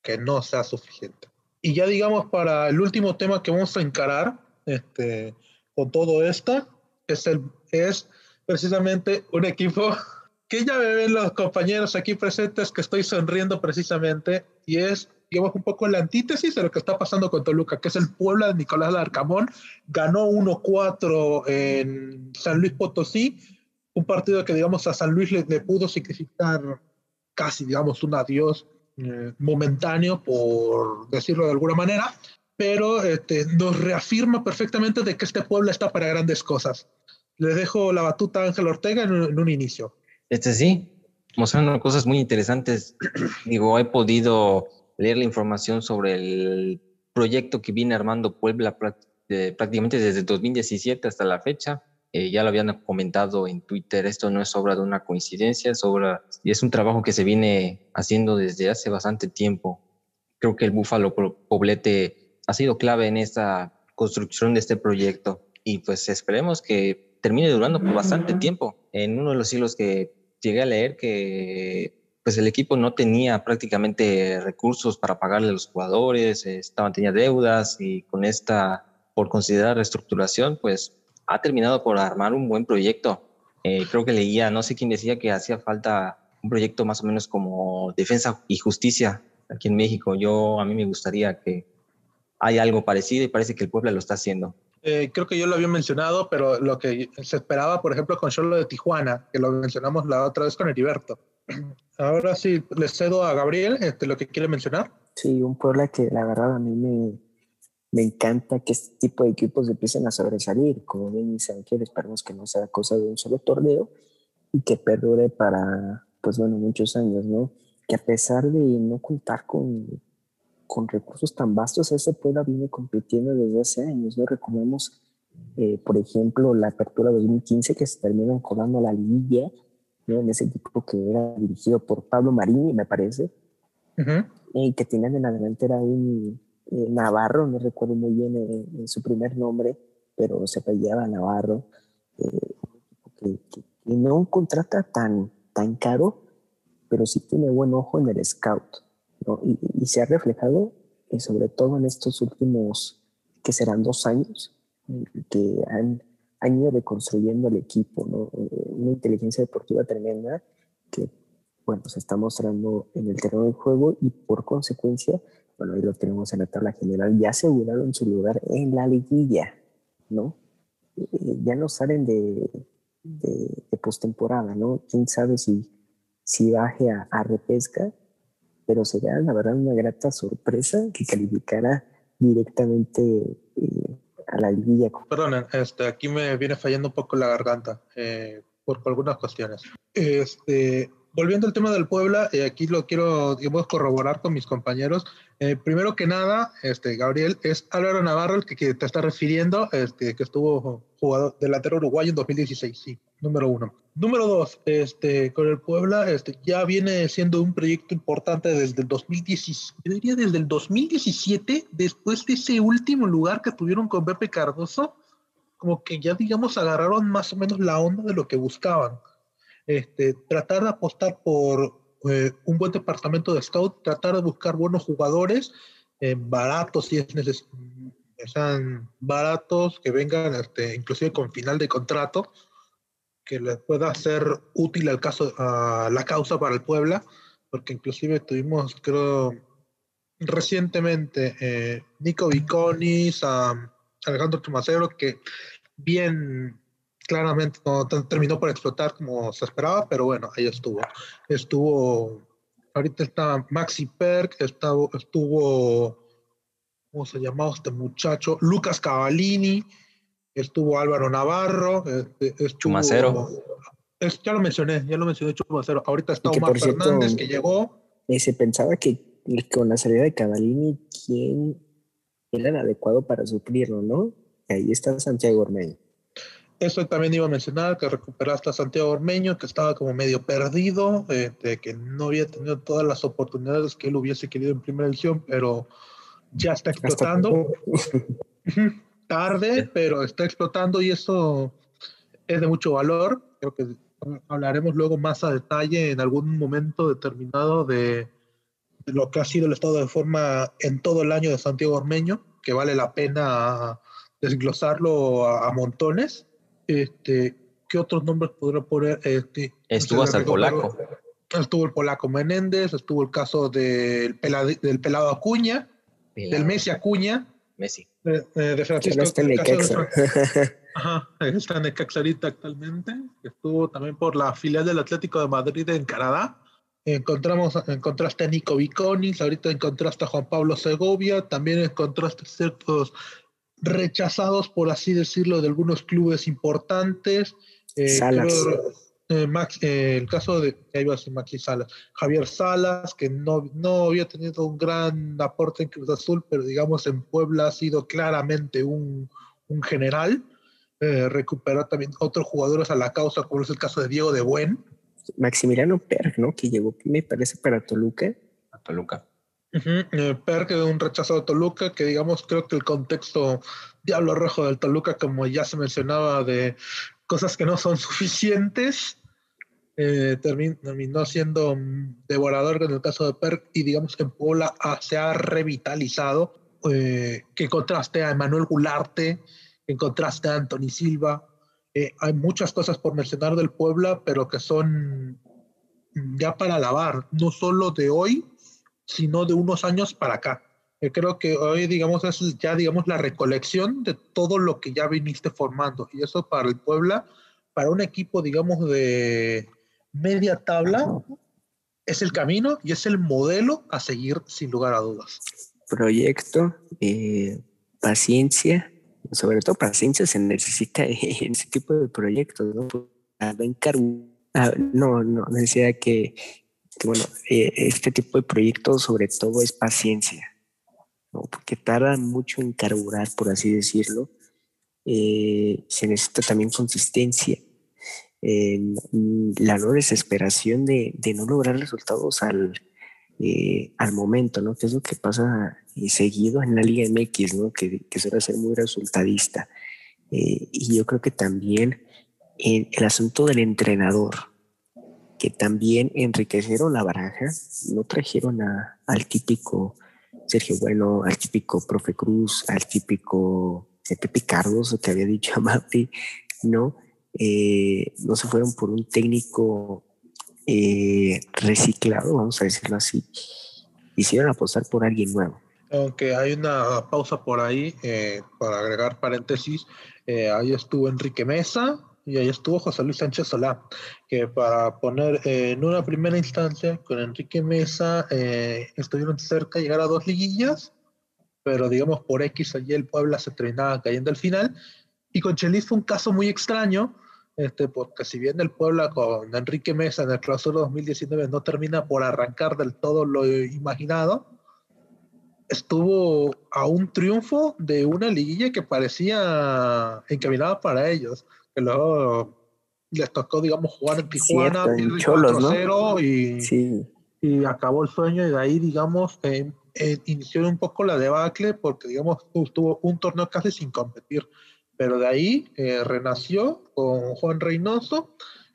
que no sea suficiente. Y ya digamos para el último tema que vamos a encarar este, con todo esto, es, el, es precisamente un equipo que ya me ven los compañeros aquí presentes que estoy sonriendo precisamente y es digamos un poco la antítesis de lo que está pasando con Toluca, que es el Puebla de Nicolás Larcamón, ganó 1-4 en San Luis Potosí, un partido que digamos a San Luis le, le pudo significar casi digamos un adiós eh, momentáneo, por decirlo de alguna manera, pero este, nos reafirma perfectamente de que este Puebla está para grandes cosas. Les dejo la batuta a Ángel Ortega en, en un inicio. Este sí, mostrando cosas muy interesantes. Digo, he podido leer la información sobre el proyecto que viene armando Puebla prácticamente desde 2017 hasta la fecha. Eh, ya lo habían comentado en Twitter, esto no es obra de una coincidencia, es obra y es un trabajo que se viene haciendo desde hace bastante tiempo. Creo que el Búfalo Poblete ha sido clave en esta construcción de este proyecto y pues esperemos que termine durando por bastante tiempo. En uno de los siglos que llegué a leer que pues el equipo no tenía prácticamente recursos para pagarle a los jugadores, estaban, tenía deudas y con esta, por considerar reestructuración, pues ha terminado por armar un buen proyecto. Eh, creo que leía, no sé quién decía que hacía falta un proyecto más o menos como defensa y justicia aquí en México. Yo, a mí me gustaría que haya algo parecido y parece que el pueblo lo está haciendo. Eh, creo que yo lo había mencionado, pero lo que se esperaba, por ejemplo, con Cholo de Tijuana, que lo mencionamos la otra vez con Heriberto. Ahora sí, le cedo a Gabriel este, lo que quiere mencionar. Sí, un Puebla que la verdad a mí me, me encanta que este tipo de equipos empiecen a sobresalir. Como bien dice Ángel, esperemos que no sea cosa de un solo torneo y que perdure para, pues bueno, muchos años, ¿no? Que a pesar de no contar con, con recursos tan vastos, ese Puebla viene compitiendo desde hace años, ¿no? Recordemos, eh, por ejemplo, la apertura 2015 que se termina colando la liguilla en ese equipo que era dirigido por Pablo Marini, me parece, y que tenían en la delantera un eh, Navarro, no recuerdo muy bien eh, su primer nombre, pero se apellidaba Navarro, eh, que, no contrata tan, tan caro, pero sí tiene buen ojo en el scout, y, y, se ha reflejado sobre todo en estos últimos, que serán dos años, que han han ido reconstruyendo el equipo, ¿no? Eh, una inteligencia deportiva tremenda que, bueno, se está mostrando en el terreno del juego y por consecuencia, bueno, ahí lo tenemos en la tabla general, ya aseguraron su lugar en la liguilla, ¿no? Eh, ya no salen de, de, postemporada, ¿no? Quién sabe si, si baje a, a repesca, pero sería la verdad una grata sorpresa que calificara directamente Perdón, este, aquí me viene fallando un poco la garganta eh, por, algunas cuestiones. Este, volviendo al tema del Puebla, eh, aquí lo quiero corroborar con mis compañeros. Eh, primero que nada, este, Gabriel, es Álvaro Navarro el que, que te está refiriendo, este, que estuvo jugador delantero uruguayo en 2016, sí, número uno. Número dos, este, con el Puebla este, ya viene siendo un proyecto importante desde el 2017, yo diría desde el 2017, después de ese último lugar que tuvieron con Pepe Cardoso, como que ya digamos agarraron más o menos la onda de lo que buscaban. Este, tratar de apostar por eh, un buen departamento de scout, tratar de buscar buenos jugadores, eh, baratos si es necesario, sean baratos, que vengan este, inclusive con final de contrato, que les pueda ser útil al caso, a la causa para el Puebla, porque inclusive tuvimos, creo, recientemente eh, Nico Viconis, a Alejandro Tomacero, que bien claramente no terminó por explotar como se esperaba, pero bueno, ahí estuvo. Estuvo, ahorita está Maxi Perk, estuvo, estuvo ¿cómo se llamaba este muchacho? Lucas Cavallini, estuvo Álvaro Navarro, este, estuvo, Chumacero. ya lo mencioné, ya lo mencioné Chumacero. Ahorita está Omar Fernández que llegó. Eh, se pensaba que con la salida de Cavallini, ¿quién era el adecuado para suplirlo, no? ahí está Santiago Ormeño. Eso también iba a mencionar, que recuperaste a Santiago Ormeño, que estaba como medio perdido, eh, de que no había tenido todas las oportunidades que él hubiese querido en primera edición, pero ya está explotando. Tarde, pero está explotando y eso es de mucho valor. Creo que hablaremos luego más a detalle en algún momento determinado de, lo que ha sido el estado de forma en todo el año de Santiago Ormeño, que vale la pena desglosarlo a, montones. Este, ¿Qué otros nombres podría poner? Este, estuvo hasta el polaco. Estuvo el polaco Menéndez, estuvo el caso del, del pelado Acuña, del Messi Acuña. Messi. De, Francisco. Está en Ajá, está en actualmente. Estuvo también por la filial del Atlético de Madrid en Canadá. Encontramos, encontraste a Nico Viconis, ahorita encontraste a Juan Pablo Segovia, también encontraste ciertos rechazados, por así decirlo, de algunos clubes importantes. Eh, Salas. Eh, Max, eh, el caso de, ahí iba a decir Maxi Salas, Javier Salas, que no, no había tenido un gran aporte en Cruz Azul, pero digamos en Puebla ha sido claramente un, un general. Eh, recuperó también otros jugadores a la causa, como es el caso de Diego de Buen. Maximiliano Perg, ¿no? Que llegó, me parece, para Toluca. A Toluca. Uh -huh. Perg de un rechazado de Toluca, que digamos, creo que el contexto Diablo Rojo del Toluca, como ya se mencionaba, de cosas que no son suficientes, eh, terminó, siendo devorador en el caso de Perk y digamos en Puebla ah, se ha revitalizado. Eh, que contraste a Emanuel Gularte, que contraste a Anthony Silva. Eh, hay muchas cosas por mencionar del Puebla, pero que son ya para alabar, no solo de hoy, sino de unos años para acá. Yo creo que hoy, digamos, es ya, digamos, la recolección de todo lo que ya viniste formando. Y eso para el Puebla, para un equipo, digamos, de media tabla, es el camino y es el modelo a seguir sin lugar a dudas. Proyecto, eh, paciencia, sobre todo paciencia se necesita en ese tipo de proyectos, ¿no? Ah, no, no, decía que, bueno, eh, este tipo de proyectos sobre todo es paciencia ¿no? porque tarda mucho en carburar, por así decirlo. Eh, se necesita también consistencia, eh, la no desesperación de, de, no lograr resultados al, eh, al momento, ¿no? Que es lo que pasa seguido en la Liga MX, ¿no? Que, que suele ser muy resultadista. y yo creo que también el, el asunto del entrenador, que también enriquecieron la baraja, no trajeron a, al típico Sergio Bueno, al típico Profe Cruz, al típico Pepe Cardoso que había dicho a Mapi, ¿no? Eh, no se fueron por un técnico eh, reciclado, vamos a decirlo así. Hicieron apostar por alguien nuevo. Aunque hay una pausa por ahí, eh, para agregar paréntesis, ahí estuvo Enrique Mesa, y ahí estuvo José Luis Sánchez Solá, que para poner eh, en una primera instancia con Enrique Mesa eh, estuvieron cerca de llegar a dos liguillas, pero digamos por X allí el Puebla se terminaba cayendo al final. Y con Chelis fue un caso muy extraño, este, porque si bien el Puebla con Enrique Mesa en el clausura 2019 no termina por arrancar del todo lo imaginado, estuvo a un triunfo de una liguilla que parecía encaminada para ellos que luego les tocó, digamos, jugar en Tijuana, Cierto, en Cholos, ¿no? y, Sí, y acabó el sueño y de ahí, digamos, eh, eh, inició un poco la debacle porque, digamos, tuvo un torneo casi sin competir. Pero de ahí eh, renació con Juan Reynoso,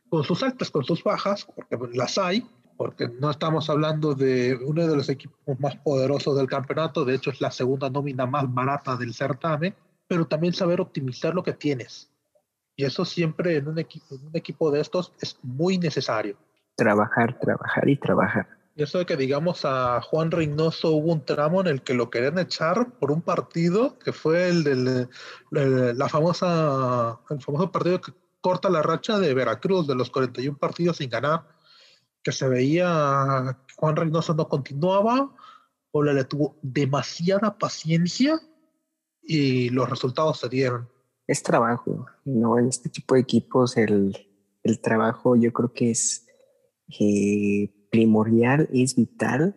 con sus altas, con sus bajas, porque las hay, porque no estamos hablando de uno de los equipos más poderosos del campeonato, de hecho es la segunda nómina más barata del certamen, pero también saber optimizar lo que tienes. Y eso siempre en un, equipo, en un equipo de estos es muy necesario. trabajar, trabajar y trabajar. Y eso de que digamos a Juan Reynoso hubo un tramo en el que lo querían echar por un partido que fue el de la famosa, el famoso partido que corta la racha de Veracruz de los 41 partidos sin ganar, que se veía Juan Reynoso no continuaba, o le tuvo demasiada paciencia y los resultados se dieron. Es trabajo, ¿no? En este tipo de equipos el, el trabajo yo creo que es eh, primordial, es vital.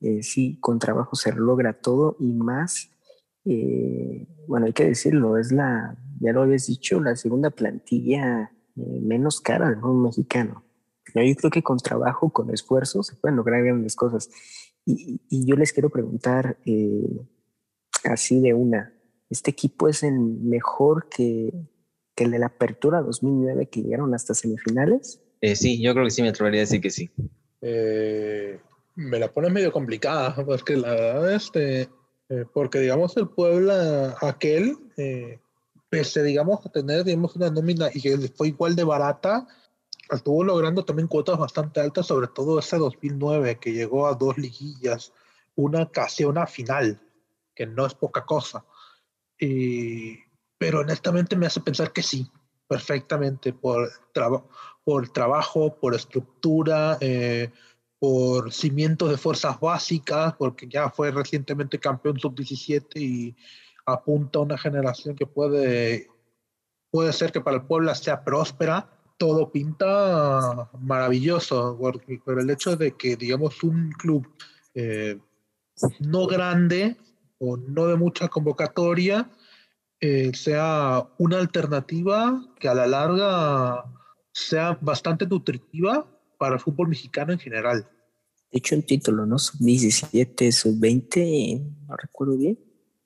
Eh, sí, con trabajo se logra todo y más. Eh, bueno, hay que decirlo, es la, ya lo habías dicho, la segunda plantilla eh, menos cara del fútbol mexicano. ¿no? Yo creo que con trabajo, con esfuerzo, se pueden lograr grandes cosas. Y, y yo les quiero preguntar eh, así de una, ¿este equipo es el mejor que, que el de la Apertura 2009 que llegaron hasta semifinales? Eh, sí, yo creo que sí me atrevería a decir que sí. Eh, me la pones medio complicada, porque la verdad, este, eh, porque digamos el Puebla aquel, eh, pese digamos a tener digamos una nómina y que fue igual de barata, estuvo logrando también cuotas bastante altas, sobre todo ese 2009 que llegó a dos liguillas, una casi una final, que no es poca cosa. Pero honestamente me hace pensar que sí, perfectamente, por, traba por trabajo, por estructura, eh, por cimientos de fuerzas básicas, porque ya fue recientemente campeón sub-17 y apunta a una generación que puede, puede ser que para el Puebla sea próspera, todo pinta maravilloso por el hecho de que, digamos, un club eh, no grande o no de mucha convocatoria eh, sea una alternativa que a la larga sea bastante nutritiva para el fútbol mexicano en general. De hecho, un título, ¿no? Sub-17, sub-20, no recuerdo bien.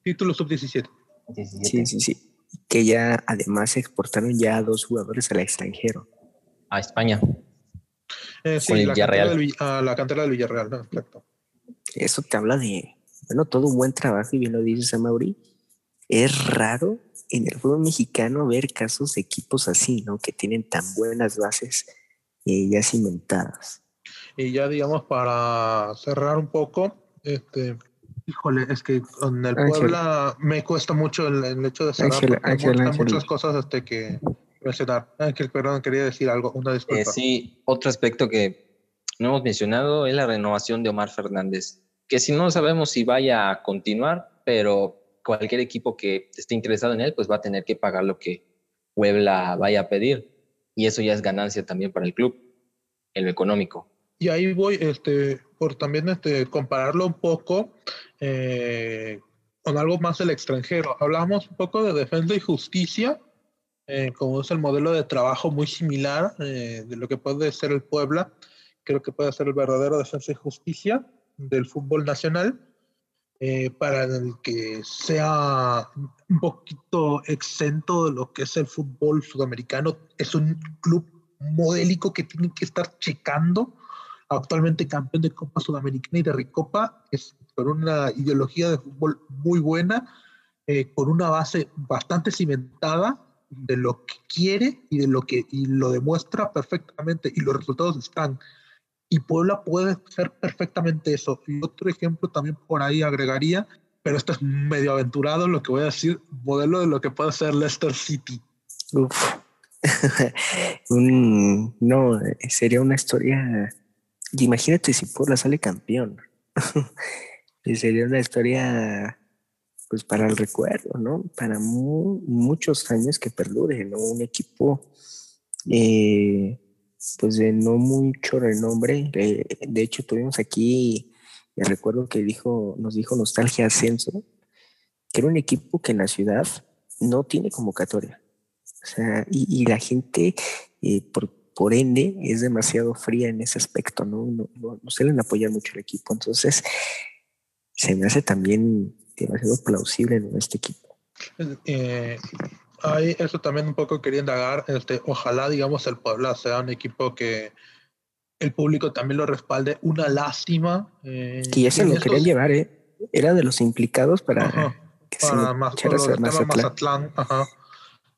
Título sub-17. Sí, sí, sí. Que ya además exportaron ya a dos jugadores al extranjero. A España. Eh, sí, la cantera, del, a la cantera, del, Villarreal, ¿no? Exacto. Eso te habla de, bueno, todo un buen trabajo, y bien lo dices, Mauri. Es raro en el fútbol mexicano ver casos de equipos así, ¿no? Que tienen tan buenas bases eh, ya cimentadas. Y ya, digamos, para cerrar un poco, este, híjole, es que en el Puebla me cuesta mucho el, hecho de cerrar. hay, muchas cosas este, que mencionar. Ángel, perdón, quería decir algo, una disculpa. Eh, sí, otro aspecto que no hemos mencionado es la renovación de Omar Fernández, que si no sabemos si vaya a continuar, pero cualquier equipo que esté interesado en él, pues va a tener que pagar lo que Puebla vaya a pedir. Y eso ya es ganancia también para el club, en lo económico. Y ahí voy, este, por también este, compararlo un poco eh, con algo más del extranjero. Hablamos un poco de defensa y justicia, eh, como es el modelo de trabajo muy similar eh, de lo que puede ser el Puebla. Creo que puede ser el verdadero defensa y justicia del fútbol nacional. para el que sea un poquito exento de lo que es el fútbol sudamericano. Es un club modélico que tiene que estar checando actualmente campeón de Copa Sudamericana y de Ricopa, es con una ideología de fútbol muy buena, eh, con una base bastante cimentada de lo que quiere y de lo que y lo demuestra perfectamente y los resultados están. Y Puebla puede ser perfectamente eso. Y otro ejemplo también por ahí agregaría, pero esto es medio aventurado lo que voy a decir, modelo de lo que puede ser Leicester City. Uf. no, sería una historia imagínate si Puebla sale campeón. sería una historia, pues para el recuerdo, ¿no? Para muchos años que perdure, ¿no? Un equipo, eh, pues de no mucho renombre. de hecho, tuvimos aquí, recuerdo que dijo, nos dijo Nostalgia Ascenso, que era un equipo que en la ciudad no tiene convocatoria. O sea, y, la gente, eh, por por ende es demasiado fría en ese aspecto, ¿no? No, no, no suelen apoyar mucho el equipo. Entonces, se me hace también demasiado plausible en este equipo. Eh, ahí eso también un poco quería indagar. Este, ojalá, digamos, el Puebla sea un equipo que el público también lo respalde. Una lástima. Eh, que ya se lo querían llevar, ¿eh? Era de los implicados para, que para más, Mazatlán. Ajá.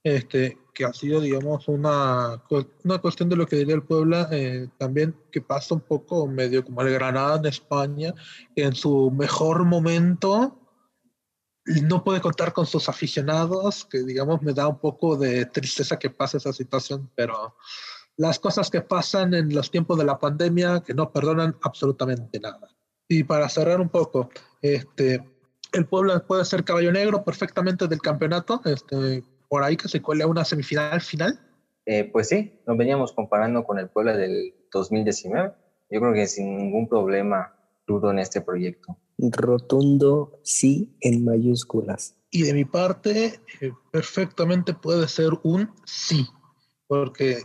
Este, que ha sido, digamos, una, una cuestión de lo que diría el Puebla, eh, también que pasa un poco medio como el Granada en España, que en su mejor momento no puede contar con sus aficionados, que digamos me da un poco de tristeza que pase esa situación, pero las cosas que pasan en los tiempos de la pandemia que no perdonan absolutamente nada. Y para cerrar un poco, este, el Puebla puede ser caballo negro perfectamente del campeonato, este, por ahí que se cuele a una semifinal final? Eh, pues sí, nos veníamos comparando con el Puebla del 2019. Yo creo que sin ningún problema dudo en este proyecto. Rotundo sí en mayúsculas. Y de mi parte, eh, perfectamente puede ser un sí, porque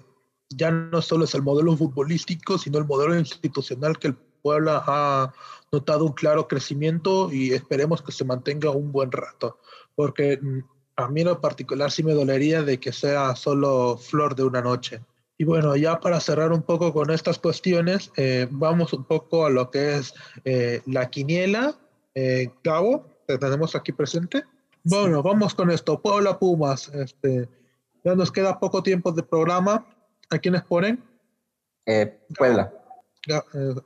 ya no solo es el modelo futbolístico, sino el modelo institucional que el Puebla ha notado un claro crecimiento y esperemos que se mantenga un buen rato, porque mm, a mí en lo particular sí me dolería de que sea solo flor de una noche. Y bueno, ya para cerrar un poco con estas cuestiones, eh, vamos un poco a lo que es eh, la quiniela. Eh, Gabo, te tenemos aquí presente. Bueno, vamos con esto. Puebla Pumas. Este, ya nos queda poco tiempo de programa. ¿A quiénes ponen? Eh, Puebla.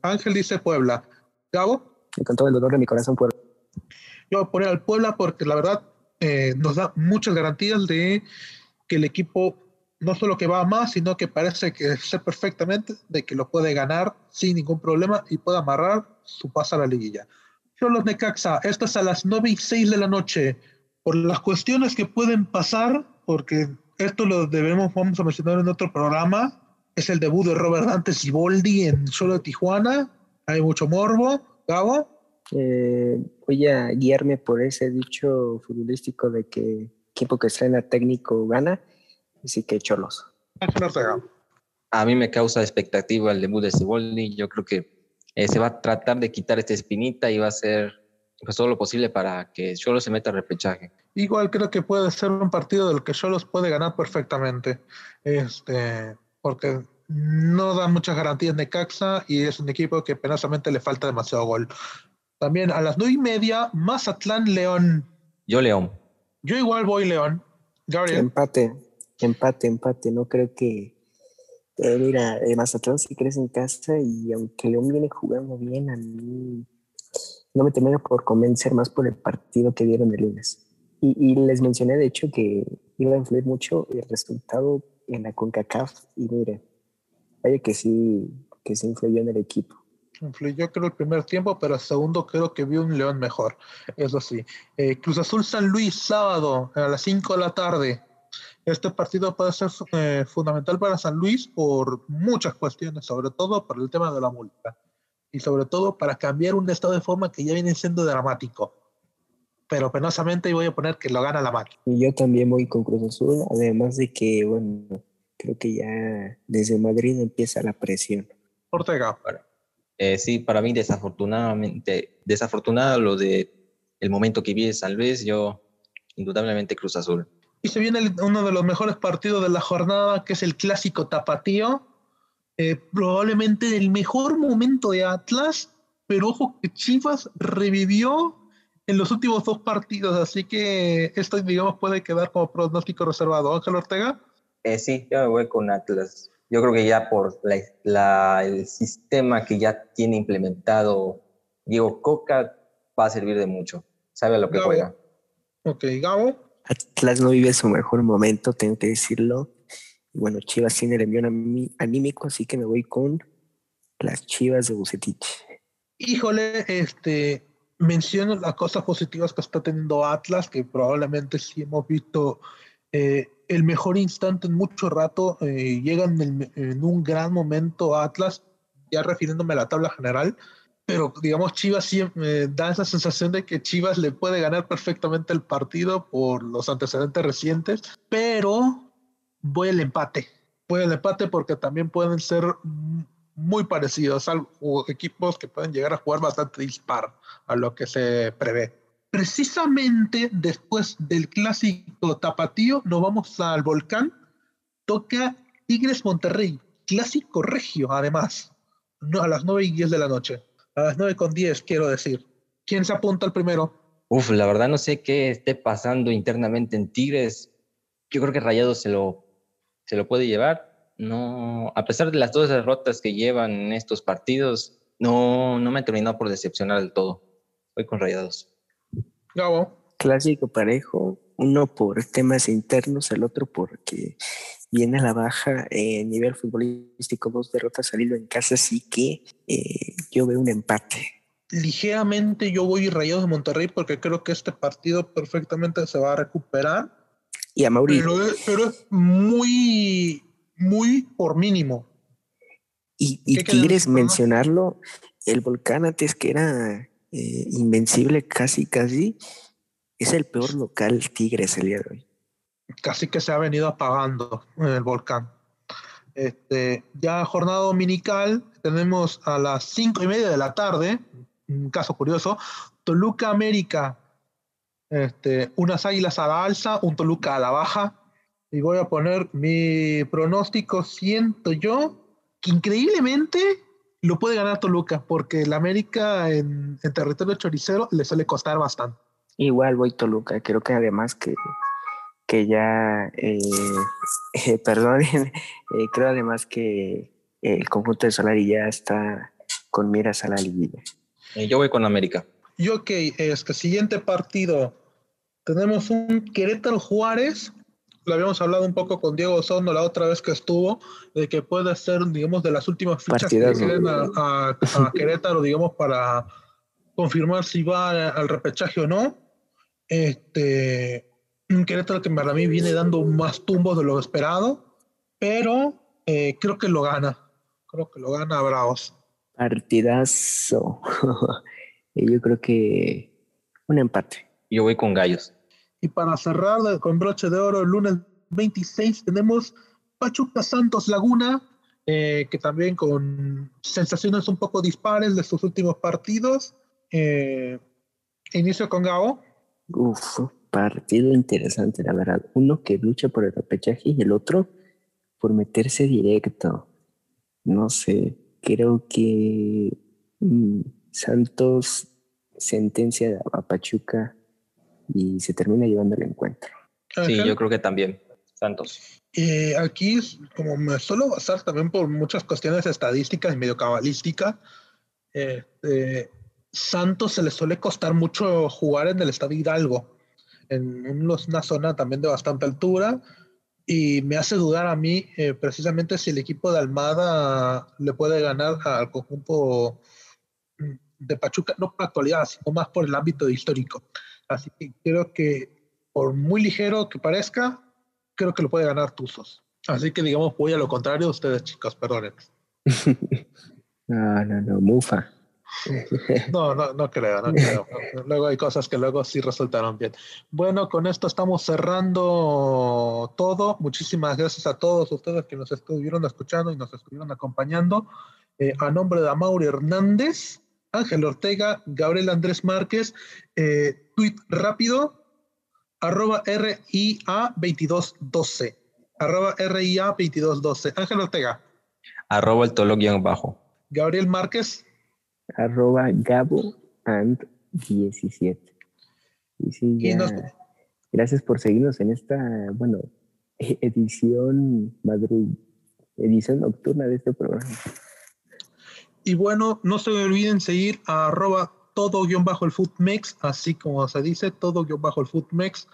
Ángel dice Puebla. Gabo. Y con todo el dolor de mi corazón, Puebla. Yo voy a poner al Puebla porque la verdad eh, nos da muchas garantías de que el equipo no solo que va más, sino que parece que sé perfectamente de que lo puede ganar sin ningún problema y puede amarrar su paso a la liguilla. los Necaxa, esto es a las 9 y 6 de la noche. Por las cuestiones que pueden pasar, porque esto lo debemos, vamos a mencionar en otro programa. Es el debut de Robert Dante Siboldi en Solo de Tijuana. Hay mucho morbo. Gabo. Eh, voy a guiarme por ese dicho futbolístico de que equipo que estrena técnico gana, así que cholos. A mí me causa expectativa el debut de Siboldi. Yo creo que eh, se va a tratar de quitar esta espinita y va a hacer pues, todo lo posible para que Cholos se meta a repechaje. Igual creo que puede ser un partido del que Cholos puede ganar perfectamente, este, porque no da muchas garantías de Caxa y es un equipo que penosamente le falta demasiado gol. También a las nueve y media, Mazatlán León. Yo León. Yo igual voy León. Gabriel. Empate, empate, empate. No creo que. Eh, mira, eh, Mazatlán sí crece en casa y aunque León viene jugando bien, a mí no me termino por convencer más por el partido que dieron el lunes. Y, les mencioné, de hecho, que iba a influir mucho el resultado en la CONCACAF. Y mire, vaya que sí, que sí influyó en el equipo. Influyó creo el primer tiempo, pero el segundo creo que vio un León mejor. Eso sí. Eh, Cruz Azul San Luis, sábado a las 5 de la tarde. Este partido puede ser eh, fundamental para San Luis por muchas cuestiones, sobre todo por el tema de la multa y sobre todo para cambiar un estado de forma que ya viene siendo dramático. Pero penosamente voy a poner que lo gana la máquina. Y yo también voy con Cruz Azul, además de que, bueno, creo que ya desde Madrid empieza la presión. Ortega. Eh, sí, para mí desafortunadamente, desafortunado lo de el momento que vive San Luis, yo indudablemente Cruz Azul. Y se viene uno de los mejores partidos de la jornada, que es el clásico tapatío, eh, probablemente el mejor momento de Atlas, pero ojo que Chivas revivió en los últimos dos partidos, así que esto, digamos, puede quedar como pronóstico reservado. Ángel Ortega. Eh, sí, yo me voy con Atlas. Yo creo que ya por el sistema que ya tiene implementado Diego Coca va a servir de mucho. Sabe a lo que juega. Ok, Gabo. Atlas no vive su mejor momento, tengo que decirlo. Bueno, Chivas tiene el envío anímico, así que me voy con las Chivas de Bucetich. Híjole, este, menciono las cosas positivas que está teniendo Atlas, que probablemente sí hemos visto eh, el mejor instante en mucho rato. Eh, llegan en, un gran momento Atlas, ya refiriéndome a la tabla general, pero digamos Chivas sí eh, da esa sensación de que Chivas le puede ganar perfectamente el partido por los antecedentes recientes, pero voy al empate. Voy al empate porque también pueden ser muy parecidos a equipos que pueden llegar a jugar bastante dispar a lo que se prevé. Precisamente después del clásico tapatío, nos vamos al volcán. Toca Tigres Monterrey, clásico regio, además, a las 9 y 10 de la noche. A las 9 con 10, quiero decir. ¿Quién se apunta al primero? Uf, la verdad no sé qué esté pasando internamente en Tigres. Yo creo que Rayado se lo se lo puede llevar. No, a pesar de las dos derrotas que llevan en estos partidos, no, no me ha terminado por decepcionar del todo. Voy con Rayados. Gabo. Clásico parejo, uno por temas internos, el otro porque viene a la baja en nivel futbolístico, dos derrotas salido en casa, así que eh, yo veo un empate. Ligeramente yo voy Rayados de Monterrey porque creo que este partido perfectamente se va a recuperar y a Mauricio. Pero, es muy, muy por mínimo. Y, y quieres mencionarlo, el volcán antes que era eh, invencible casi, casi, es el peor local Tigres el día de hoy. Casi que se ha venido apagando en el volcán. Este, ya jornada dominical, tenemos a las cinco y media de la tarde, un caso curioso, Toluca América este, unas águilas a la alza, un Toluca a la baja. Y voy a poner mi pronóstico, siento yo, que increíblemente lo puede ganar Toluca, porque el América en, territorio choricero le suele costar bastante. Igual voy Toluca, creo que además que, que ya, eh, eh, perdonen, eh, creo además que el conjunto de Solari ya está con miras a la liguilla. Yo voy con América. Y ok, este siguiente partido, tenemos un Querétaro Juárez, lo habíamos hablado un poco con Diego Sondo la otra vez que estuvo, de que puede ser, digamos, de las últimas fichas que queden a, Querétaro, digamos, para confirmar si va al repechaje o no. Este, Un Querétaro que para mí viene dando más tumbos de lo esperado, pero eh, creo que lo gana. Creo que lo gana Bravos. Partidazo. Yo creo que un empate. Yo voy con Gallos. Y para cerrar con broche de oro, el lunes 26 tenemos Pachuca Santos Laguna, eh, que también con sensaciones un poco dispares de sus últimos partidos. Eh, inicio con Gabo. Uf, partido interesante, la verdad. Uno que lucha por el repechaje y el otro por meterse directo. No sé, creo que mm, Santos sentencia a Pachuca y se termina llevando el encuentro. Sí, yo creo que también, Santos. Eh, aquí, como me suelo basar también por muchas cuestiones estadísticas y medio cabalística, este, Santos se le suele costar mucho jugar en el Estadio Hidalgo, en una zona también de bastante altura, y me hace dudar a mí eh, precisamente si el equipo de Almada le puede ganar al conjunto de Pachuca, no por la actualidad, sino más por el ámbito histórico. Así que creo que por muy ligero que parezca, creo que lo puede ganar Tuzos. Así que digamos, voy a lo contrario de ustedes, chicos, perdonen. no, no, no, mufa. No, no, no creo, no creo. Luego hay cosas que luego sí resultaron bien. Bueno, con esto estamos cerrando todo. Muchísimas gracias a todos ustedes que nos estuvieron escuchando y nos estuvieron acompañando. Eh, a nombre de Amaury Hernández, Ángel Ortega, Gabriel Andrés Márquez, eh, tweet rápido, arroba RIA2212. Arroba RIA2212. Ángel Ortega. Arroba el tolo guion bajo. Gabriel Márquez. Arroba Gabo and 17. Y sí, gracias por seguirnos en esta, bueno, edición madrugada edición nocturna de este programa. Y bueno, no se olviden seguir a arroba todo guion bajo el footmex, así como se dice, todo guion bajo el footmex.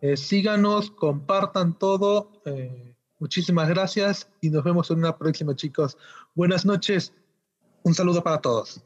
Eh, síganos, compartan todo. Eh, muchísimas gracias y nos vemos en una próxima, chicos. Buenas noches. Un saludo para todos.